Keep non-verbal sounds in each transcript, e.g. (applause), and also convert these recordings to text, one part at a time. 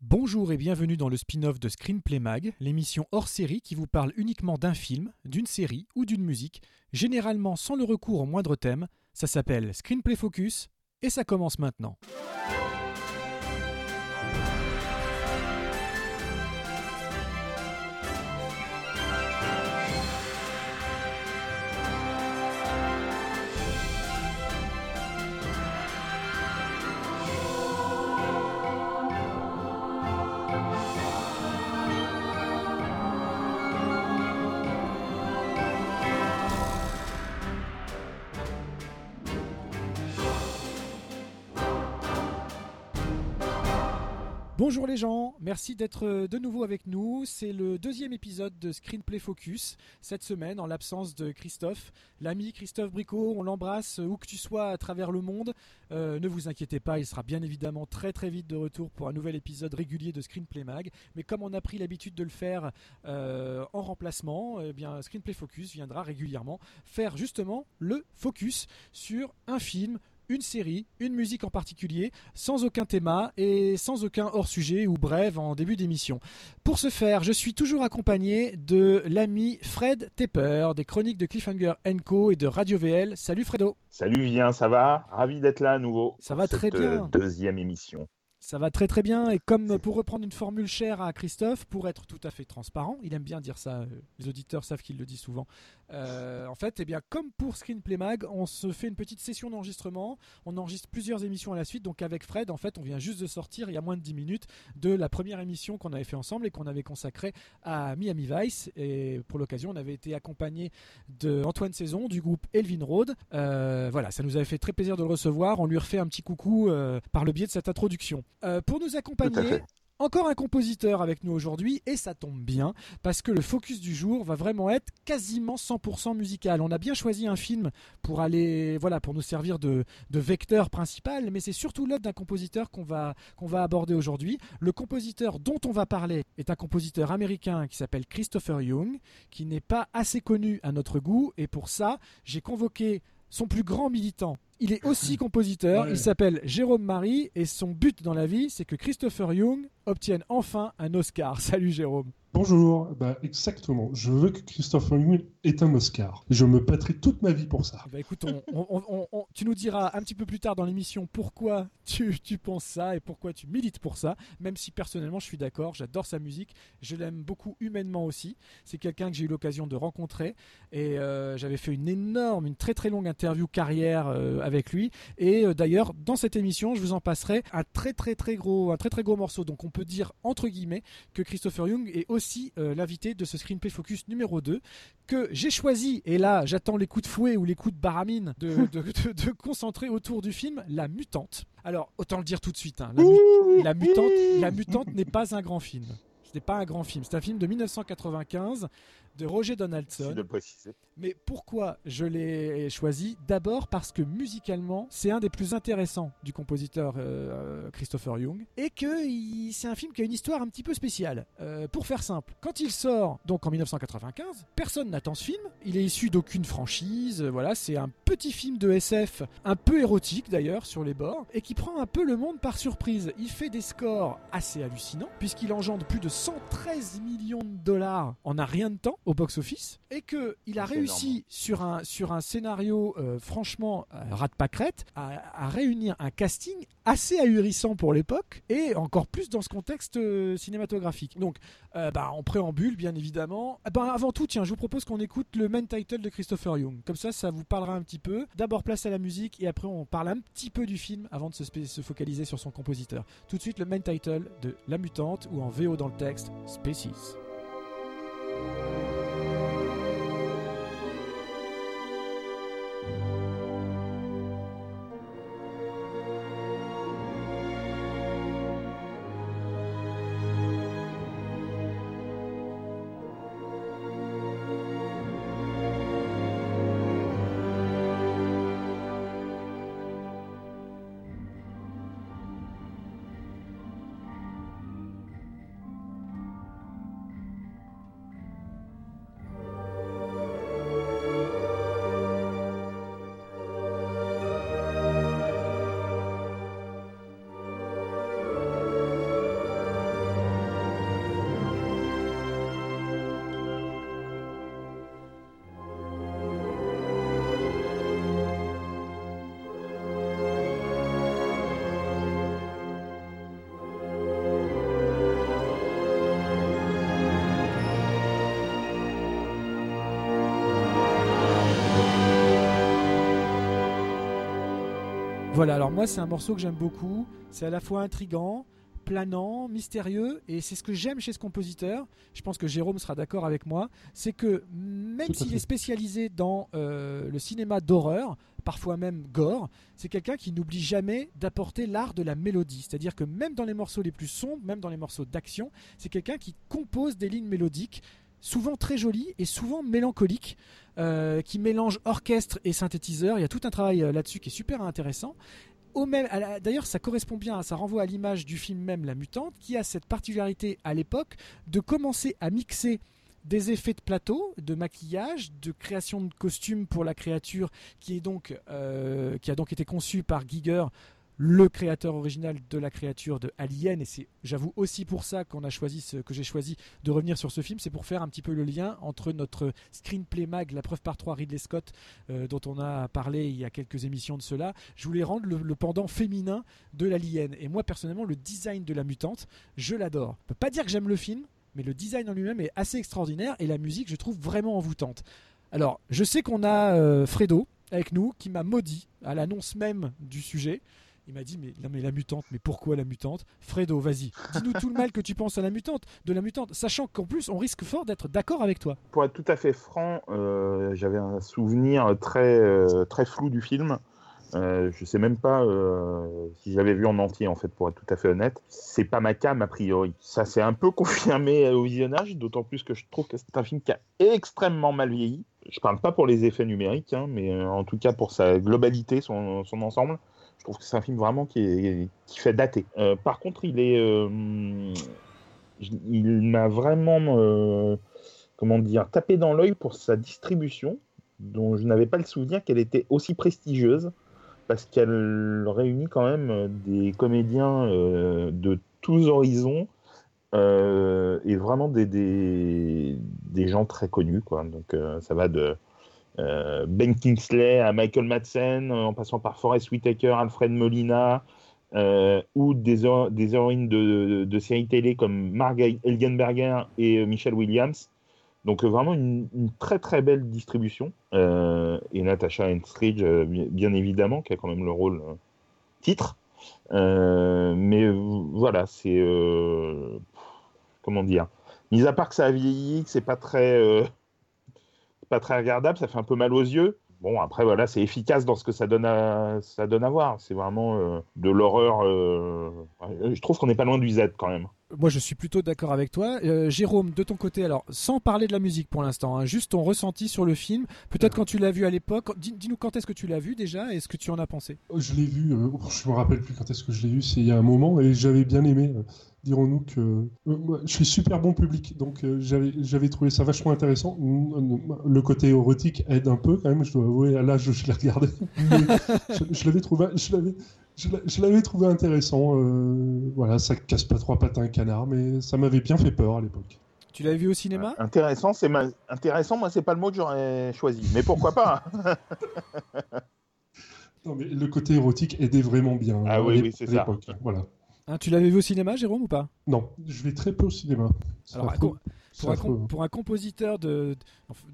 Bonjour et bienvenue dans le spin-off de Screenplay Mag, l'émission hors série qui vous parle uniquement d'un film, d'une série ou d'une musique, généralement sans le recours au moindre thème. Ça s'appelle Screenplay Focus et ça commence maintenant. Bonjour les gens, merci d'être euh, de nouveau avec nous. C'est le deuxième épisode de Screenplay Focus cette semaine en l'absence de Christophe, l'ami Christophe Bricot. On l'embrasse où que tu sois à travers le monde. Euh, ne vous inquiétez pas, il sera bien évidemment très très vite de retour pour un nouvel épisode régulier de Screenplay Mag. Mais comme on a pris l'habitude de le faire euh, en remplacement, eh Screenplay Focus viendra régulièrement faire justement le focus sur un film, une série, une musique en particulier, sans aucun thème et sans aucun hors-sujet ou brève en début d'émission. Pour ce faire, je suis toujours accompagné de l'ami Fred Tepper des chroniques de Cliffhanger Co et de Radio VL. Salut Fredo. Salut Vien, ça va? Ravi d'être là à nouveau. Ça va très bien. Euh, deuxième émission. Ça va très très bien et comme pour reprendre une formule chère à Christophe, pour être tout à fait transparent, il aime bien dire ça, euh, les auditeurs savent qu'il le dit souvent. Euh, en fait, eh bien, comme pour Screenplay Mag, on se fait une petite session d'enregistrement, on enregistre plusieurs émissions à la suite, donc avec Fred, en fait, on vient juste de sortir il y a moins de 10 minutes de la première émission qu'on avait fait ensemble et qu'on avait consacrée à Miami Vice et pour l'occasion, on avait été accompagné de Antoine Saison du groupe Elvin Road. Euh, voilà, ça nous avait fait très plaisir de le recevoir, on lui refait un petit coucou par le biais de cette introduction. Euh, pour nous accompagner, encore un compositeur avec nous aujourd'hui et ça tombe bien parce que le focus du jour va vraiment être quasiment 100% musical. On a bien choisi un film pour aller voilà pour nous servir de, vecteur principal, mais c'est surtout l'œuvre d'un compositeur qu'on va qu'on va aborder aujourd'hui. Le compositeur dont on va parler est un compositeur américain qui s'appelle Christopher Young, qui n'est pas assez connu à notre goût et pour ça j'ai convoqué son plus grand militant. Il est aussi (laughs) compositeur, il s'appelle Jérôme Marie et son but dans la vie, c'est que Christopher Young obtienne enfin un Oscar. (laughs) Salut Jérôme. Bonjour, bah exactement. Je veux que Christopher Young ait un Oscar. Je me battrai toute ma vie pour ça. Bah écoute, tu nous diras un petit peu plus tard dans l'émission pourquoi tu, tu, penses ça et pourquoi tu milites pour ça. Même si personnellement je suis d'accord, j'adore sa musique, je l'aime beaucoup humainement aussi. C'est quelqu'un que j'ai eu l'occasion de rencontrer et euh, j'avais fait une énorme, une très très longue interview carrière euh, avec lui. Et euh, d'ailleurs, dans cette émission, je vous en passerai un très très très gros, un très très gros morceau. Donc on peut dire entre guillemets que Christopher Young est aussi euh, l'invité de ce Screenplay Focus numéro 2 que j'ai choisi, et là j'attends les coups de fouet ou les coups de baramine, de, (laughs) de, concentrer autour du film La Mutante. Alors autant le dire tout de suite, hein, la, Mutante, la Mutante n'est pas un grand film. Ce n'est pas un grand film, c'est un film de 1995 de Roger Donaldson. De préciser. Mais pourquoi je l'ai choisi D'abord parce que musicalement, c'est un des plus intéressants du compositeur euh, Christopher Young et que c'est un film qui a une histoire un petit peu spéciale. Euh, pour faire simple, quand il sort donc en 1995, personne n'attend ce film. Il est issu d'aucune franchise. Voilà, c'est un petit film de SF, un peu érotique d'ailleurs sur les bords et qui prend un peu le monde par surprise. Il fait des scores assez hallucinants puisqu'il engendre plus de 113 millions de dollars en un rien de temps au box-office et que il a réussi sur un, sur un scénario euh, franchement euh, rat de pâquerette à, réunir un casting assez ahurissant pour l'époque et encore plus dans ce contexte euh, cinématographique. Donc, bah, en préambule, bien évidemment. Eh ben, avant tout, tiens, je vous propose qu'on écoute le main title de Christopher Young. Comme ça, ça vous parlera un petit peu. D'abord, place à la musique et après, on parle un petit peu du film avant de se, se focaliser sur son compositeur. Tout de suite, le main title de La Mutante ou en VO dans le texte, Species. Voilà, alors moi c'est un morceau que j'aime beaucoup. C'est à la fois intrigant, planant, mystérieux, et c'est ce que j'aime chez ce compositeur. Je pense que Jérôme sera d'accord avec moi. C'est que même s'il est spécialisé dans euh, le cinéma d'horreur, parfois même gore, c'est quelqu'un qui n'oublie jamais d'apporter l'art de la mélodie. C'est-à-dire que même dans les morceaux les plus sombres, même dans les morceaux d'action, c'est quelqu'un qui compose des lignes mélodiques souvent très jolies et souvent mélancoliques, euh, qui mélange orchestre et synthétiseur. Il y a tout un travail euh, là-dessus qui est super intéressant. D'ailleurs, ça correspond bien, ça renvoie à l'image du film même La Mutante, qui a cette particularité à l'époque de commencer à mixer des effets de plateau, de maquillage, de création de costumes pour la créature qui est donc euh, qui a donc été conçue par Giger, le créateur original de la créature de Alien. Et c'est, j'avoue aussi pour ça qu'on a choisi que j'ai choisi de revenir sur ce film, c'est pour faire un petit peu le lien entre notre screenplay mag, la preuve par 3 Ridley Scott, euh, dont on a parlé il y a quelques émissions de cela. Je voulais rendre le, le pendant féminin de l'Alien. Et moi personnellement, le design de la mutante, je l'adore. Je peux pas dire que j'aime le film, mais le design en lui-même est assez extraordinaire et la musique, je trouve vraiment envoûtante. Alors, je sais qu'on a euh, Fredo avec nous qui m'a maudit à l'annonce même du sujet. Il m'a dit mais, non, mais la mutante, mais pourquoi la mutante? Fredo, vas-y, dis-nous tout le mal que tu penses à la mutante, de la mutante, sachant qu'en plus on risque fort d'être d'accord avec toi. Pour être tout à fait franc, euh, j'avais un souvenir très, euh, très flou du film. Euh, je sais même pas euh, si j'avais vu en entier, en fait, pour être tout à fait honnête. C'est pas ma cam, a priori. Ça s'est un peu (laughs) confirmé au visionnage, d'autant plus que je trouve que c'est un film qui a extrêmement mal vieilli. Je parle pas pour les effets numériques, hein, mais en tout cas pour sa globalité, son ensemble. Je trouve que c'est un film vraiment qui, fait dater. Euh, par contre, il euh, m'a vraiment. euh, comment dire, tapé dans l'œil pour sa distribution, dont je n'avais pas le souvenir qu'elle était aussi prestigieuse, parce qu'elle réunit quand même des comédiens de tous horizons, et vraiment des, gens très connus. Donc ça va de Ben Kingsley à Michael Madsen, en passant par Forrest Whitaker, Alfred Molina, euh, ou des, des héroïnes de, de séries télé comme Margaret Elgenberger et euh, Michelle Williams. Donc euh, vraiment une, très très belle distribution. Euh, et Natasha Henstridge, euh, bien, évidemment, qui a quand même le rôle euh, titre. Euh, mais euh, voilà, c'est... euh, comment dire Mis à part que ça a vieilli, que c'est pas très... pas très regardable, ça fait un peu mal aux yeux. Bon, après, voilà, c'est efficace dans ce que ça donne à, ça donne à voir. C'est vraiment euh, de l'horreur. euh, Je trouve qu'on n'est pas loin du Z quand même. Moi, je suis plutôt d'accord avec toi. Euh, Jérôme, de ton côté, alors, sans parler de la musique pour l'instant, hein, juste ton ressenti sur le film. Peut-être quand tu l'as vu à l'époque. Dis- Dis-nous quand est-ce que tu l'as vu déjà et ce que tu en as pensé. Je l'ai vu, euh, je me rappelle plus quand est-ce que je l'ai vu, c'est il y a un moment, et j'avais bien aimé. euh, Dirons-nous que euh, moi, je suis super bon public, donc j'avais trouvé ça vachement intéressant. Le côté érotique aide un peu quand même, je dois avouer, à l'âge je l'ai regardé. (laughs) Je je l'avais trouvé, je l'avais, je l'a- je l'avais trouvé intéressant. euh, voilà, ça casse pas trois pattes à un canard, mais ça m'avait bien fait peur à l'époque. Tu l'avais vu au cinéma Intéressant, c'est ma... intéressant. Moi, c'est pas le mot que j'aurais choisi, mais pourquoi pas hein. (laughs) Non, mais le côté érotique aidait vraiment bien. Ah à oui, c'est ça. l'époque, Voilà. Hein, Tu l'avais vu au cinéma, Jérôme, ou pas? Non, je vais très peu au cinéma. C'est Alors, affreux. Pour un, com- pour un compositeur de,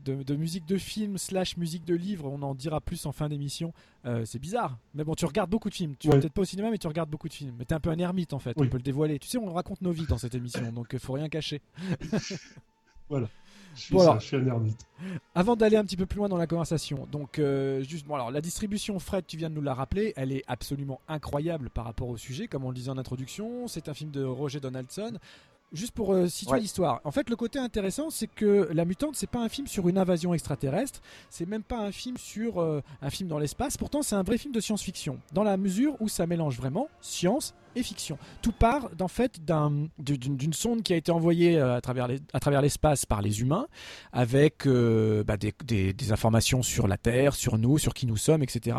de, de musique de film slash musique de livre, on en dira plus en fin d'émission, euh, c'est bizarre. Mais bon, tu regardes beaucoup de films. Tu vas Ouais. peut-être pas au cinéma, mais tu regardes beaucoup de films. Mais t'es un peu un ermite en fait, on peut le dévoiler. Tu sais, on raconte nos vies dans cette émission, donc euh, faut rien cacher. (laughs) Je suis, Bon, ça, alors- je suis un ermite. Avant d'aller un petit peu plus loin dans la conversation, donc euh, juste, bon, alors la distribution, Fred, tu viens de nous la rappeler, elle est absolument incroyable par rapport au sujet, comme on le disait en introduction. C'est un film de Roger Donaldson. Juste pour euh, situer Ouais. l'histoire. En fait, le côté intéressant, c'est que La Mutante, c'est pas un film sur une invasion extraterrestre, c'est même pas un film sur euh, un film dans l'espace. Pourtant, c'est un vrai film de science-fiction, dans la mesure où ça mélange vraiment science et fiction. Tout part d'en fait d'un- d'une sonde qui a été envoyée euh, à travers l'espace par les humains, avec euh, bah, des, informations sur la Terre, sur nous, sur qui nous sommes, etc.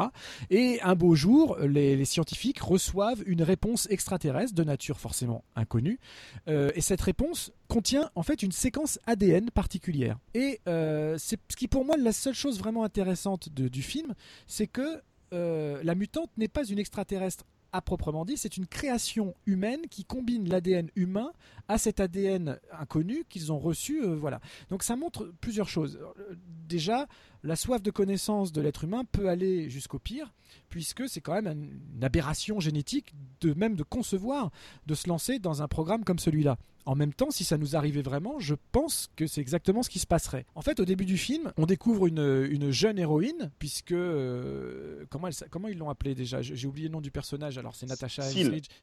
Et un beau jour, les, scientifiques reçoivent une réponse extraterrestre de nature forcément inconnue, euh, et cette réponse contient en fait une séquence ADN particulière. Et c'est ce qui pour moi la seule chose vraiment intéressante du film, c'est que la mutante n'est pas une extraterrestre à proprement dit, c'est une création humaine qui combine l'ADN humain à cet ADN inconnu qu'ils ont reçu. euh, voilà. Donc ça montre plusieurs choses. Euh, Déjà, la soif de connaissance de l'être humain peut aller jusqu'au pire, puisque c'est quand même une aberration génétique de même de concevoir de se lancer dans un programme comme celui-là. En même temps, si ça nous arrivait vraiment, je pense que c'est exactement ce qui se passerait. En fait, au début du film, on découvre une, une jeune héroïne, puisque. euh, comment, elle, s- comment ils l'ont appelée déjà? J'ai oublié le nom du personnage, alors c'est Natasha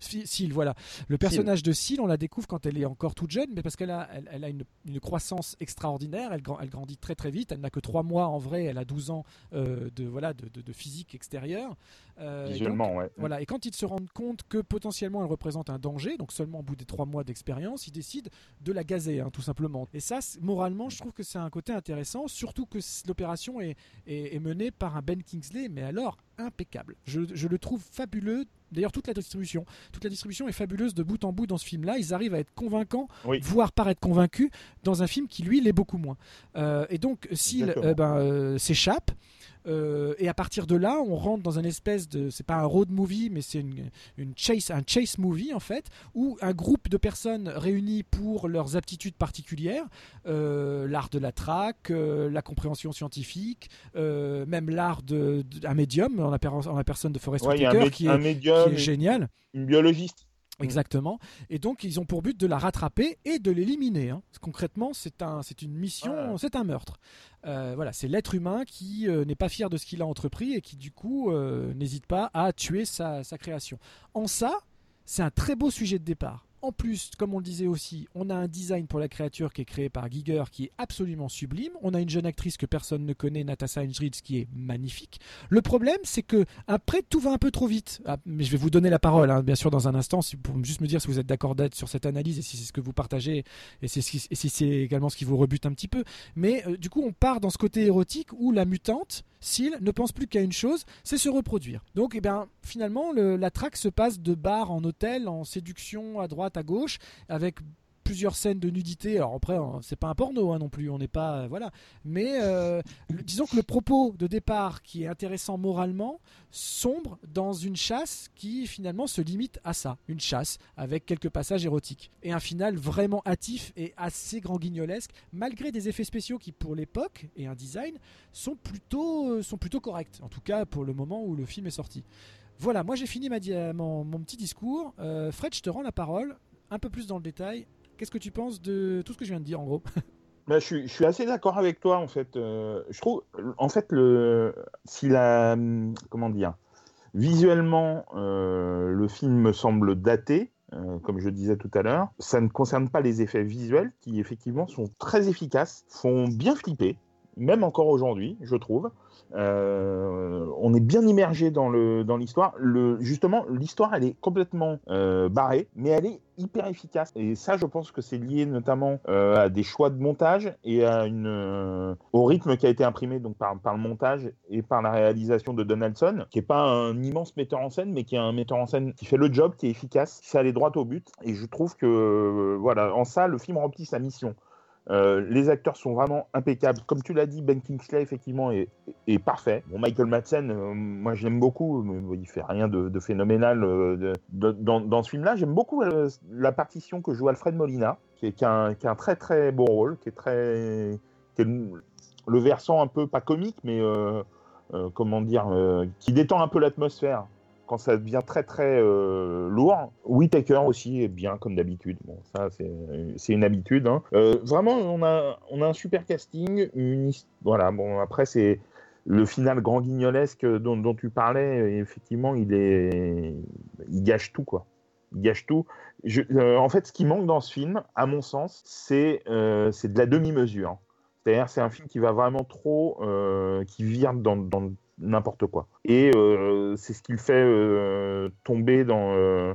Seal. Voilà. Le personnage de Seal, on la découvre quand elle est encore toute jeune, mais parce qu'elle a, elle, elle a une, une croissance extraordinaire, elle, grand- elle grandit très très vite, elle n'a que 3 mois en vrai, elle a 12 ans euh, de, voilà, de, de- de physique extérieure. Euh, et donc, Visuellement, ouais. voilà, et quand ils se rendent compte que potentiellement elle représente un danger, donc seulement au bout des trois mois d'expérience, ils décident de la gazer, hein, tout simplement. Et ça, moralement, je trouve que c'est un côté intéressant, surtout que l'opération est, est- est menée par un Ben Kingsley, mais alors impeccable. Je, je le trouve fabuleux. D'ailleurs, toute la distribution, toute la distribution est fabuleuse de bout en bout dans ce film-là. Ils arrivent à être convaincants, Oui. voire paraître convaincus, dans un film qui lui l'est beaucoup moins. Euh, et donc, Exactement. euh, ben, euh, s'échappe. euh, et à partir de là, on rentre dans un espèce de, c'est pas un road movie, mais c'est une, une chase, un chase movie en fait, où un groupe de personnes réunies pour leurs aptitudes particulières, euh, l'art de la traque, euh, la compréhension scientifique, même l'art de, de- un médium la, per- en la personne de Forrest Ouais, Whitaker qui, un est, médium, qui est génial. une biologiste. Exactement. Et donc, ils ont pour but de la rattraper et de l'éliminer. hein. Concrètement, c'est un, c'est une mission, Ouais. c'est un meurtre. Euh, voilà, c'est l'être humain qui euh, n'est pas fier de ce qu'il a entrepris et qui, du coup, euh, n'hésite pas à tuer sa, sa création. En ça, c'est un très beau sujet de départ. En plus, comme on le disait aussi, on a un design pour la créature qui est créé par Giger qui est absolument sublime. On a une jeune actrice que personne ne connaît, Natasha Henstridge, qui est magnifique. Le problème, c'est que après tout va un peu trop vite. Ah, mais je vais vous donner la parole, hein, bien sûr, dans un instant, pour juste me dire si vous êtes d'accord d'être sur cette analyse et si c'est ce que vous partagez et si c'est également ce qui vous rebute un petit peu. Mais euh, du coup, on part dans ce côté érotique où la mutante, Seal, ne pense plus qu'à une chose, c'est se reproduire. Donc, eh bien, finalement, le- la traque se passe de bar en hôtel, en séduction à droite, à gauche, avec plusieurs scènes de nudité. Alors après, hein, c'est pas un porno hein, non plus, on n'est pas euh, voilà. Mais euh, disons que le propos de départ qui est intéressant moralement sombre dans une chasse qui finalement se limite à ça, une chasse avec quelques passages érotiques et un final vraiment hâtif et assez grand guignolesque malgré des effets spéciaux qui pour l'époque et un design sont plutôt euh, sont plutôt corrects en tout cas pour le moment où le film est sorti. Voilà, moi j'ai fini mon, petit discours. Fred, je te rends la parole un peu plus dans le détail. Qu'est-ce que tu penses de tout ce que je viens de dire en gros? (laughs) Bah, je, suis, assez d'accord avec toi en fait. Euh, je trouve, en fait, le, si la, comment dire, visuellement, euh, le film me semble daté, euh, comme je disais tout à l'heure. Ça ne concerne pas les effets visuels qui effectivement sont très efficaces, font bien flipper, même encore aujourd'hui, je trouve. Euh, on est bien immergé dans le dans l'histoire. Le justement, l'histoire elle est complètement euh, barrée, mais elle est hyper efficace. Et ça, je pense que c'est lié notamment euh, à des choix de montage et à une au rythme qui a été imprimé donc par par le montage et par la réalisation de Donaldson, qui est pas un immense metteur en scène, mais qui est un metteur en scène qui fait le job, qui est efficace, qui sait aller droit au but. Et je trouve que voilà, en ça, le film remplit sa mission. Euh, les acteurs sont vraiment impeccables. Comme tu l'as dit, Ben Kingsley, effectivement, est, parfait. Bon, Michael Madsen, euh, moi je l'aime beaucoup, mais il fait rien de, phénoménal euh, dans, ce film-là. J'aime beaucoup la partition que joue Alfred Molina, qui est, a un, très très beau rôle, qui est très. qui est le, le versant un peu, pas comique, mais comment dire, qui détend un peu l'atmosphère ça devient très très euh, lourd. Whitaker aussi est bien comme d'habitude. Bon, ça c'est une habitude. hein. Euh, vraiment, on a on a un super casting. Voilà. Bon après c'est le final grand guignolesque dont, tu parlais. Effectivement, il est il gâche tout quoi. Il gâche tout. Euh, en fait, ce qui manque dans ce film, à mon sens, c'est euh, de la demi-mesure. C'est-à-dire, c'est un film qui va vraiment trop, qui vire dans, dans n'importe quoi. Et euh, c'est ce qui le fait euh, tomber dans, euh,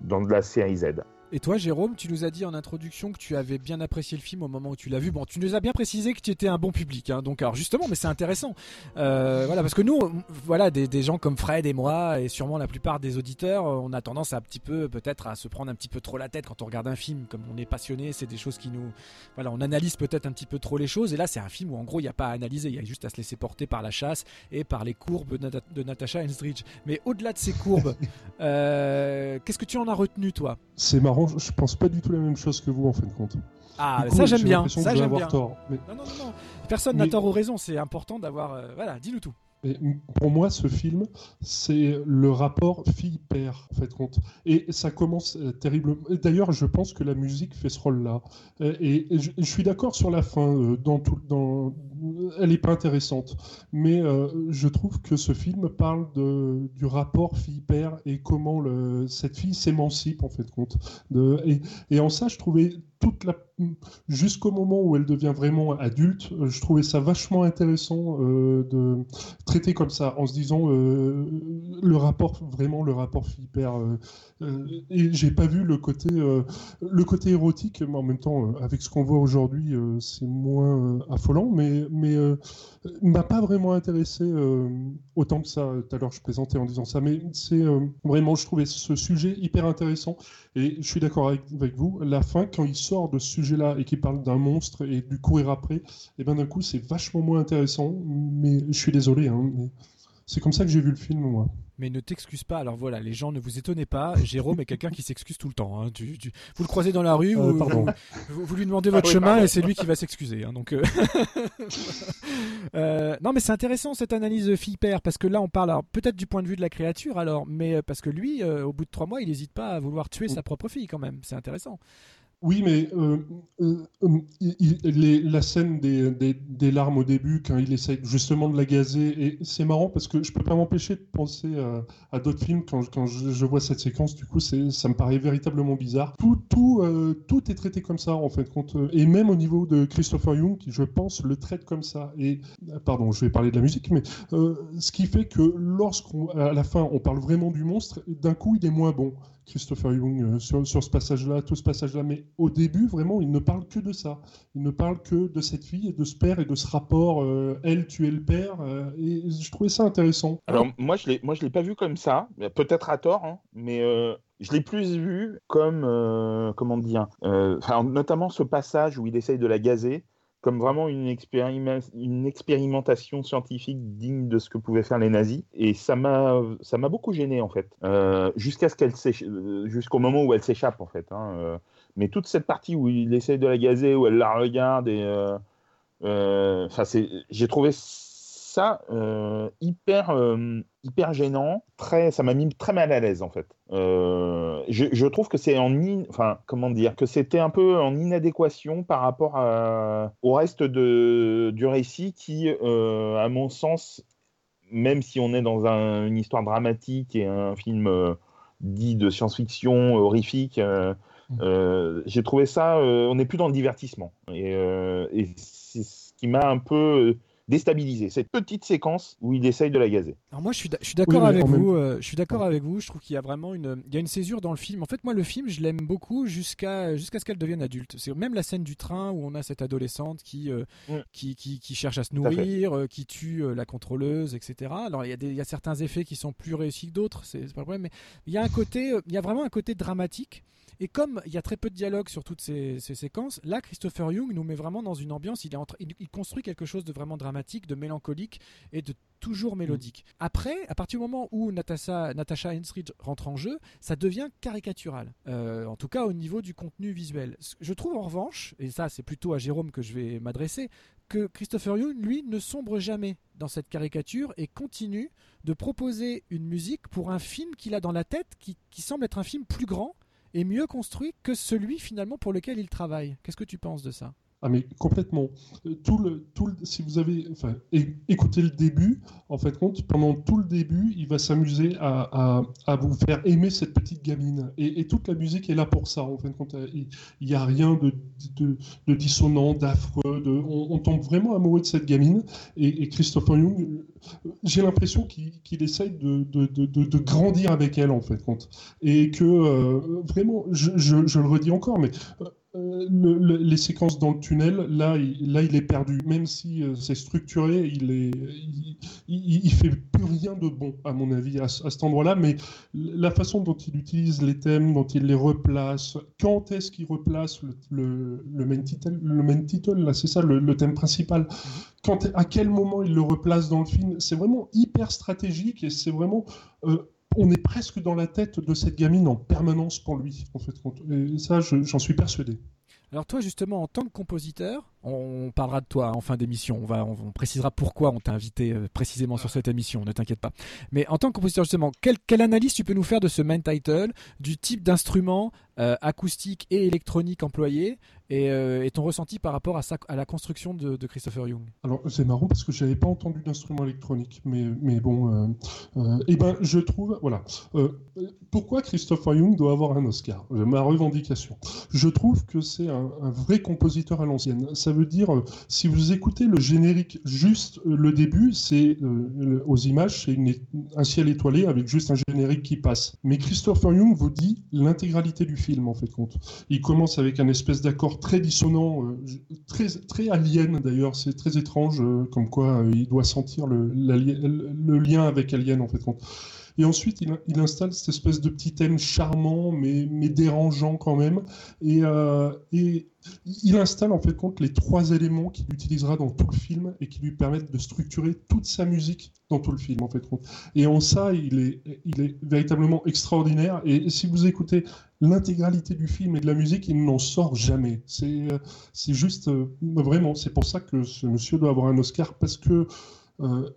dans de la série Z. Et toi, Jérôme, tu nous as dit en introduction que tu avais bien apprécié le film au moment où tu l'as vu. Bon, tu nous as bien précisé que tu étais un bon public. hein. donc, alors justement, mais c'est intéressant. Euh, voilà, parce que nous, on- voilà, des, des gens comme Fred et moi, et sûrement la plupart des auditeurs, euh, on a tendance à un petit peu, peut-être, à se prendre un petit peu trop la tête quand on regarde un film. Comme on est passionné, c'est des choses qui nous, voilà, on analyse peut-être un petit peu trop les choses. Et là, c'est un film où, en gros, il n'y a pas à analyser. Il y a juste à se laisser porter par la chasse et par les courbes de Natasha Henstridge. Mais au-delà de ces courbes, (laughs) euh, qu'est-ce que tu en as retenu, toi? C'est marrant marrant, je pense pas du tout la même chose que vous en fin de compte. Ah, coup, ça j'aime j'ai bien. Ça j'aime bien. tort. Mais- Non, non, non, non. Personne n'a tort ou raison. C'est important d'avoir. euh, Voilà, dis-nous tout. Pour moi, ce film, c'est le rapport fille-père, en fait, compte. Et ça commence euh, terriblement. D'ailleurs, je pense que la musique fait ce rôle-là. Euh, Et, je, suis d'accord sur la fin. Dans tout, dans... Elle n'est pas intéressante. Mais euh, je trouve que ce film parle du rapport fille-père et comment cette fille s'émancipe, en fait, compte. Et, en ça, je trouvais toute la jusqu'au moment où elle devient vraiment adulte, je trouvais ça vachement intéressant euh, de traiter comme ça, en se disant euh, le rapport, vraiment le rapport fille-père. et j'ai pas vu le côté, le côté érotique, mais en même temps, avec ce qu'on voit aujourd'hui, c'est moins affolant, mais, mais euh, m'a pas vraiment intéressé euh, autant que ça. Tout à l'heure, je plaisantais en disant ça, mais c'est euh, vraiment, je trouvais ce sujet hyper intéressant. Et je suis d'accord avec, vous, la fin, quand il sort de ce sujet-là et qu'il parle d'un monstre et du courir après, et ben d'un coup, c'est vachement moins intéressant. Mais je suis désolé, hein, c'est comme ça que j'ai vu le film, moi. Mais ne t'excuse pas. Alors voilà, les gens ne vous étonnez pas. Jérôme est quelqu'un qui s'excuse tout le temps. hein. Tu- tu- vous le croisez dans la rue, Euh, vous, pardon. vous- vous lui demandez votre oui, chemin pardon. et c'est lui qui va s'excuser. hein. donc, euh, (laughs) euh, non, mais c'est intéressant cette analyse fille-père parce que là, on parle alors, peut-être du point de vue de la créature, alors, mais parce que lui, euh, au bout de trois mois, il n'hésite pas à vouloir tuer sa propre fille quand même. C'est intéressant. Oui, mais euh, euh, euh, la scène des, larmes au début, quand il essaye justement de la gazer, et c'est marrant parce que je peux pas m'empêcher de penser à, d'autres films quand, quand je, vois cette séquence. Du coup, ça me paraît véritablement bizarre. Tout, est traité comme ça, en fait, compte. Et même au niveau de Christopher Young, qui, je pense, le traite comme ça. Et pardon, je vais parler de la musique, mais ce qui fait que lorsqu'on, à la fin, on parle vraiment du monstre, d'un coup, il est moins bon. Christopher Young euh, sur, ce passage-là, tout ce passage-là. Mais au début, vraiment, il ne parle que de ça. Il ne parle que de cette fille et de ce père et de ce rapport, euh, elle tuer le père. euh, et je trouvais ça intéressant. Alors moi je l'ai moi je l'ai pas vu comme ça, peut-être à tort, hein, mais euh, je l'ai plus vu comme comment dire, notamment ce passage où il essaye de la gazer comme vraiment une, expérimentation scientifique digne de ce que pouvaient faire les nazis et ça m'a beaucoup gêné en fait euh, jusqu'à ce euh, jusqu'au moment où elle s'échappe en fait hein, euh. mais toute cette partie où il essaye de la gazer où elle la regarde et enfin j'ai trouvé ça euh, hyper euh, hyper gênant très ça m'a mis très mal à l'aise en fait. Euh, je, je trouve que c'est en in- enfin comment dire que c'était un peu en inadéquation par rapport à- au reste de, du récit qui à mon sens même si on est dans un- une histoire dramatique et un film dit de science-fiction horrifique euh, j'ai trouvé ça euh, on n'est plus dans le divertissement. Et, euh, et c'est ce qui m'a un peu déstabilisé cette petite séquence où il essaye de la gazer Alors moi je suis, d'accord Oui, avec vous. euh, je suis d'accord avec vous. Je trouve qu'il y a vraiment une, il y a une césure dans le film. En fait, moi le film, je l'aime beaucoup jusqu'à jusqu'à ce qu'elle devienne adulte. C'est même la scène du train où on a cette adolescente qui euh, Mm. qui, qui, qui cherche à se à nourrir, euh, qui tue la contrôleuse, etc. Alors il y a des, il y a certains effets qui sont plus réussis que d'autres. C'est pas le problème. Mais il y a un côté, il y a vraiment un côté dramatique. Et comme il y a très peu de dialogue sur toutes ces, ces séquences, là, Christopher Young nous met vraiment dans une ambiance. Il, est en train- il, il construit quelque chose de vraiment dramatique, de mélancolique et de toujours mélodique. Après, à partir du moment où Natasha, Natasha Henstridge rentre en jeu, ça devient caricatural. Euh, en tout cas, au niveau du contenu visuel. Je trouve en revanche, et ça, c'est plutôt à Jérôme que je vais m'adresser, que Christopher Young, lui, ne sombre jamais dans cette caricature et continue de proposer une musique pour un film qu'il a dans la tête qui, qui semble être un film plus grand et mieux construit que celui finalement pour lequel il travaille. Qu'est-ce que tu penses de ça? Ah mais complètement. Euh, Tout le, tout le- si vous avez, enfin, le début, en fait, compte, pendant tout le début, il va s'amuser à, à, vous faire aimer cette petite gamine. Et, et toute la musique est là pour ça. En fait, compte, Euh, il n'y a rien de, de, de dissonant, d'affreux. De, on, tombe vraiment amoureux de cette gamine. Et, et Christopher Young, euh, j'ai l'impression qu'il essaye de, de, de, de- de grandir avec elle, en fait, compte. Et que euh, vraiment, je, je, le redis encore, mais le- les séquences dans le tunnel, là, il, là, il est perdu. Même si euh, c'est structuré, il est, il, fait plus rien de bon, à mon avis, à, ce- à cet endroit-là. Mais la façon dont il utilise les thèmes, dont il les replace, quand est-ce qu'il replace le, le, main title, le main title, là, c'est ça, le, le thème principal. Quand, à quel moment il le replace dans le film, c'est vraiment hyper stratégique et c'est vraiment euh, on est presque dans la tête de cette gamine en permanence pour lui, en fait. Et ça, j'en suis persuadé. Alors toi justement en tant que compositeur, on parlera de toi en fin d'émission, on, va, on, précisera pourquoi on t'a invité euh, précisément sur cette émission, ne t'inquiète pas. Mais en tant que compositeur justement, quelle, quelle, analyse tu peux nous faire de ce main title, du type d'instrument euh, acoustique et électronique employé euh, et, ton ressenti par rapport à, à la construction de, Christopher Young? Alors c'est marrant parce que je n'avais pas entendu d'instrument électronique, mais, mais bon, eh ben, je trouve, voilà, pourquoi Christopher Young doit avoir un Oscar? Ma revendication. Je trouve que c'est un, un, vrai compositeur à l'ancienne. Ça veut dire, si vous écoutez le générique, juste le début, c'est aux images, c'est un ciel étoilé avec juste un générique qui passe. Mais Christopher Young vous dit l'intégralité du film en fait compte. Il commence avec un espèce d'accord très dissonant, euh, très, très alien d'ailleurs, c'est très étrange, euh, comme quoi euh, il doit sentir le, le, lien avec Alien en fait. Et ensuite, il, installe cette espèce de petit thème charmant, mais, dérangeant quand même. Et, et, il installe en fait compte les trois éléments qu'il utilisera dans tout le film et qui lui permettent de structurer toute sa musique dans tout le film en fait compte. Et en ça, il est, véritablement extraordinaire. Et si vous écoutez l'intégralité du film et de la musique, il n'en sort jamais. C'est, c'est juste vraiment, c'est pour ça que ce monsieur doit avoir un Oscar parce que euh,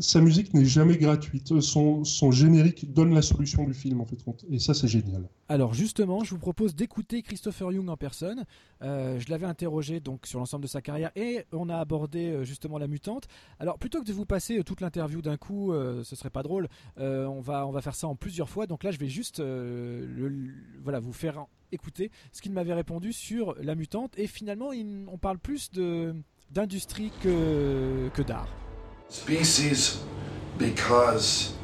sa musique n'est jamais gratuite. Son, son, générique donne la solution du film, en fait. Et ça, c'est génial. Alors, justement, je vous propose d'écouter Christopher Young en personne. Euh, je l'avais interrogé donc sur l'ensemble de sa carrière et on a abordé euh, justement la mutante. Alors, plutôt que de vous passer toute l'interview d'un coup, ce serait pas drôle. on, va, on va faire ça en plusieurs fois. Donc là, je vais juste voilà, vous faire écouter ce qu'il m'avait répondu sur la mutante. Et finalement, on parle plus d'industrie que, que d'art.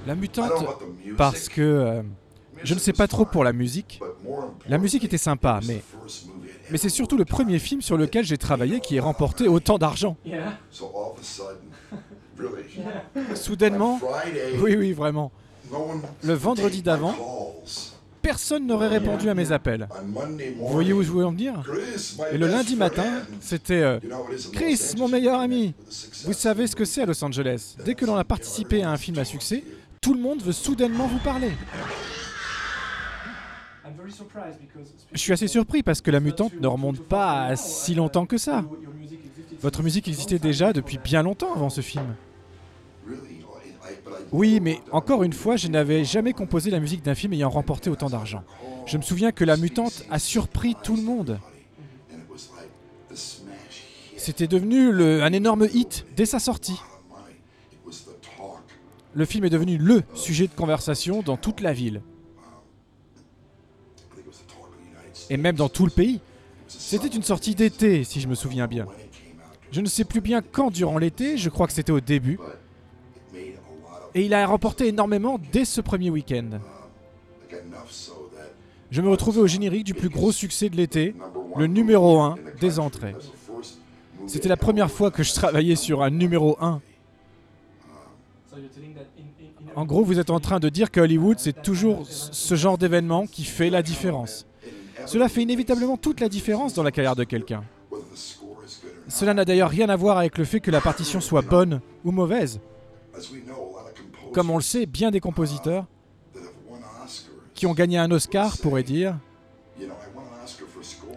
La mutante, parce que euh, je ne sais pas trop pour la musique. La musique était sympa, mais, mais c'est surtout le premier film sur lequel j'ai travaillé qui est remporté autant d'argent. Soudainement, oui, oui, vraiment. Le vendredi d'avant, personne n'aurait répondu à mes appels. Vous voyez où je voulais en venir Et le lundi matin, c'était euh, Chris, mon meilleur ami. Vous savez ce que c'est à Los Angeles. Dès que l'on a participé à un film à succès, tout le monde veut soudainement vous parler. Je suis assez surpris parce que la mutante ne remonte pas si longtemps que ça. Votre musique existait déjà depuis bien longtemps avant ce film. Oui, mais encore une fois, je n'avais jamais composé la musique d'un film ayant remporté autant d'argent. Je me souviens que La Mutante a surpris tout le monde. C'était devenu un énorme hit dès sa sortie. Le film est devenu le sujet de conversation dans toute la ville. Et même dans tout le pays. C'était une sortie d'été, si je me souviens bien. Je ne sais plus bien quand durant l'été, je crois que c'était au début. Et il a remporté énormément dès ce premier week-end. Je me retrouvais au générique du plus gros succès de l'été, le numéro 1 des entrées. C'était la première fois que je travaillais sur un numéro 1. En gros, vous êtes en train de dire que Hollywood, c'est toujours ce genre d'événement qui fait la différence. Cela fait inévitablement toute la différence dans la carrière de quelqu'un. Cela n'a d'ailleurs rien à voir avec le fait que la partition soit bonne ou mauvaise. Comme on le sait, bien des compositeurs qui ont gagné un Oscar pourraient dire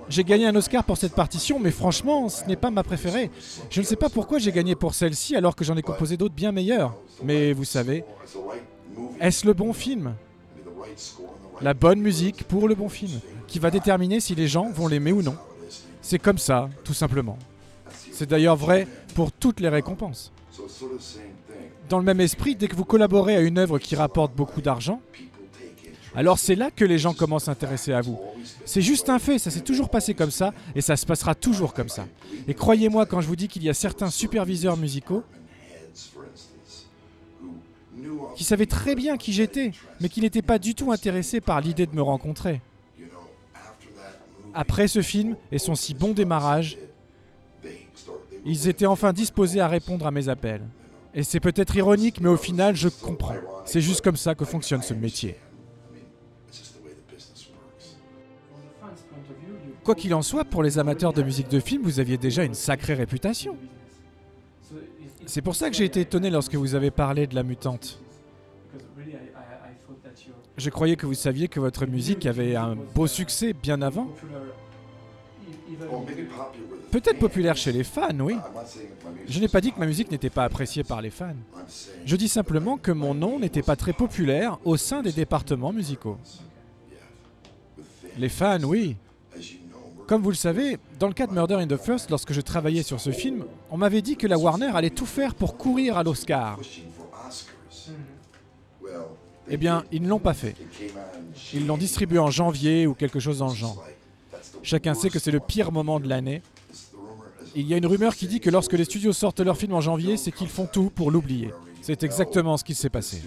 j'ai gagné un Oscar pour cette partition, mais franchement, ce n'est pas ma préférée. Je ne sais pas pourquoi j'ai gagné pour celle-ci alors que j'en ai composé d'autres bien meilleures. Mais vous savez, est-ce le bon film? La bonne musique pour le bon film, qui va déterminer si les gens vont l'aimer ou non. C'est comme ça, tout simplement. C'est d'ailleurs vrai pour toutes les récompenses. Dans le même esprit, dès que vous collaborez à une œuvre qui rapporte beaucoup d'argent, alors c'est là que les gens commencent à s'intéresser à vous. C'est juste un fait, ça s'est toujours passé comme ça et ça se passera toujours comme ça. Et croyez-moi quand je vous dis qu'il y a certains superviseurs musicaux qui savaient très bien qui j'étais, mais qui n'étaient pas du tout intéressés par l'idée de me rencontrer. Après ce film et son si bon démarrage, ils étaient enfin disposés à répondre à mes appels. Et c'est peut-être ironique, mais au final, je comprends. C'est juste comme ça que fonctionne ce métier. Quoi qu'il en soit, pour les amateurs de musique de film, vous aviez déjà une sacrée réputation. C'est pour ça que j'ai été étonné lorsque vous avez parlé de la mutante. Je croyais que vous saviez que votre musique avait un beau succès bien avant. Peut-être populaire chez les fans, oui. Je n'ai pas dit que ma musique n'était pas appréciée par les fans. Je dis simplement que mon nom n'était pas très populaire au sein des départements musicaux. Les fans, oui. Comme vous le savez, dans le cas de Murder in the First, lorsque je travaillais sur ce film, on m'avait dit que la Warner allait tout faire pour courir à l'Oscar. Eh bien, ils ne l'ont pas fait. Ils l'ont distribué en janvier ou quelque chose dans le genre. Chacun sait que c'est le pire moment de l'année. Il y a une rumeur qui dit que lorsque les studios sortent leur film en janvier, c'est qu'ils font tout pour l'oublier. C'est exactement ce qui s'est passé.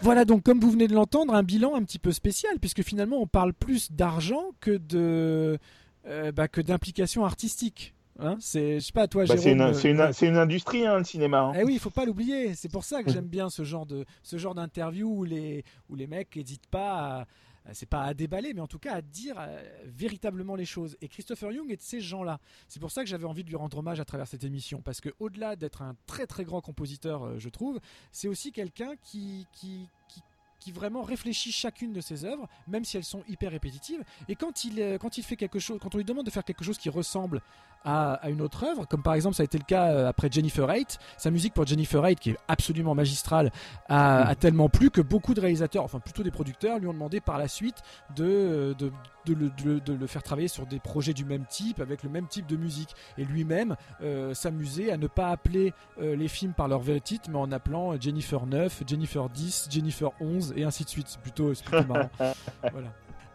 Voilà donc, comme vous venez de l'entendre, un bilan un petit peu spécial, puisque finalement on parle plus d'argent que de euh, bah, que d'implication artistique. Hein c'est, je sais pas, toi, bah, Jérôme. C'est une, euh, une, une, industrie, hein, le cinéma. Hein. Eh oui, il faut pas l'oublier. C'est pour ça que (laughs) j'aime bien ce genre de ce genre d'interview où les où les mecs n'hésitent pas. à c'est pas à déballer, mais en tout cas à dire euh, véritablement les choses. Et Christopher Young est de ces gens-là. C'est pour ça que j'avais envie de lui rendre hommage à travers cette émission, parce que au-delà d'être un très très grand compositeur, euh, je trouve, c'est aussi quelqu'un qui, qui, qui qui vraiment réfléchit chacune de ses œuvres, même si elles sont hyper répétitives. Et quand il, euh, quand il fait quelque chose, quand on lui demande de faire quelque chose qui ressemble à, à une autre œuvre, comme par exemple ça a été le cas euh, après Jennifer Haidt, sa musique pour Jennifer Haidt, qui est absolument magistrale, a, a tellement plu que beaucoup de réalisateurs, enfin plutôt des producteurs, lui ont demandé par la suite de, de, de, le, de, de le faire travailler sur des projets du même type, avec le même type de musique. Et lui-même euh, s'amuser à ne pas appeler euh, les films par leur vrai titre, mais en appelant Jennifer 9, Jennifer 10, Jennifer 11, et ainsi de suite. C'est plutôt, marrant. (laughs) voilà.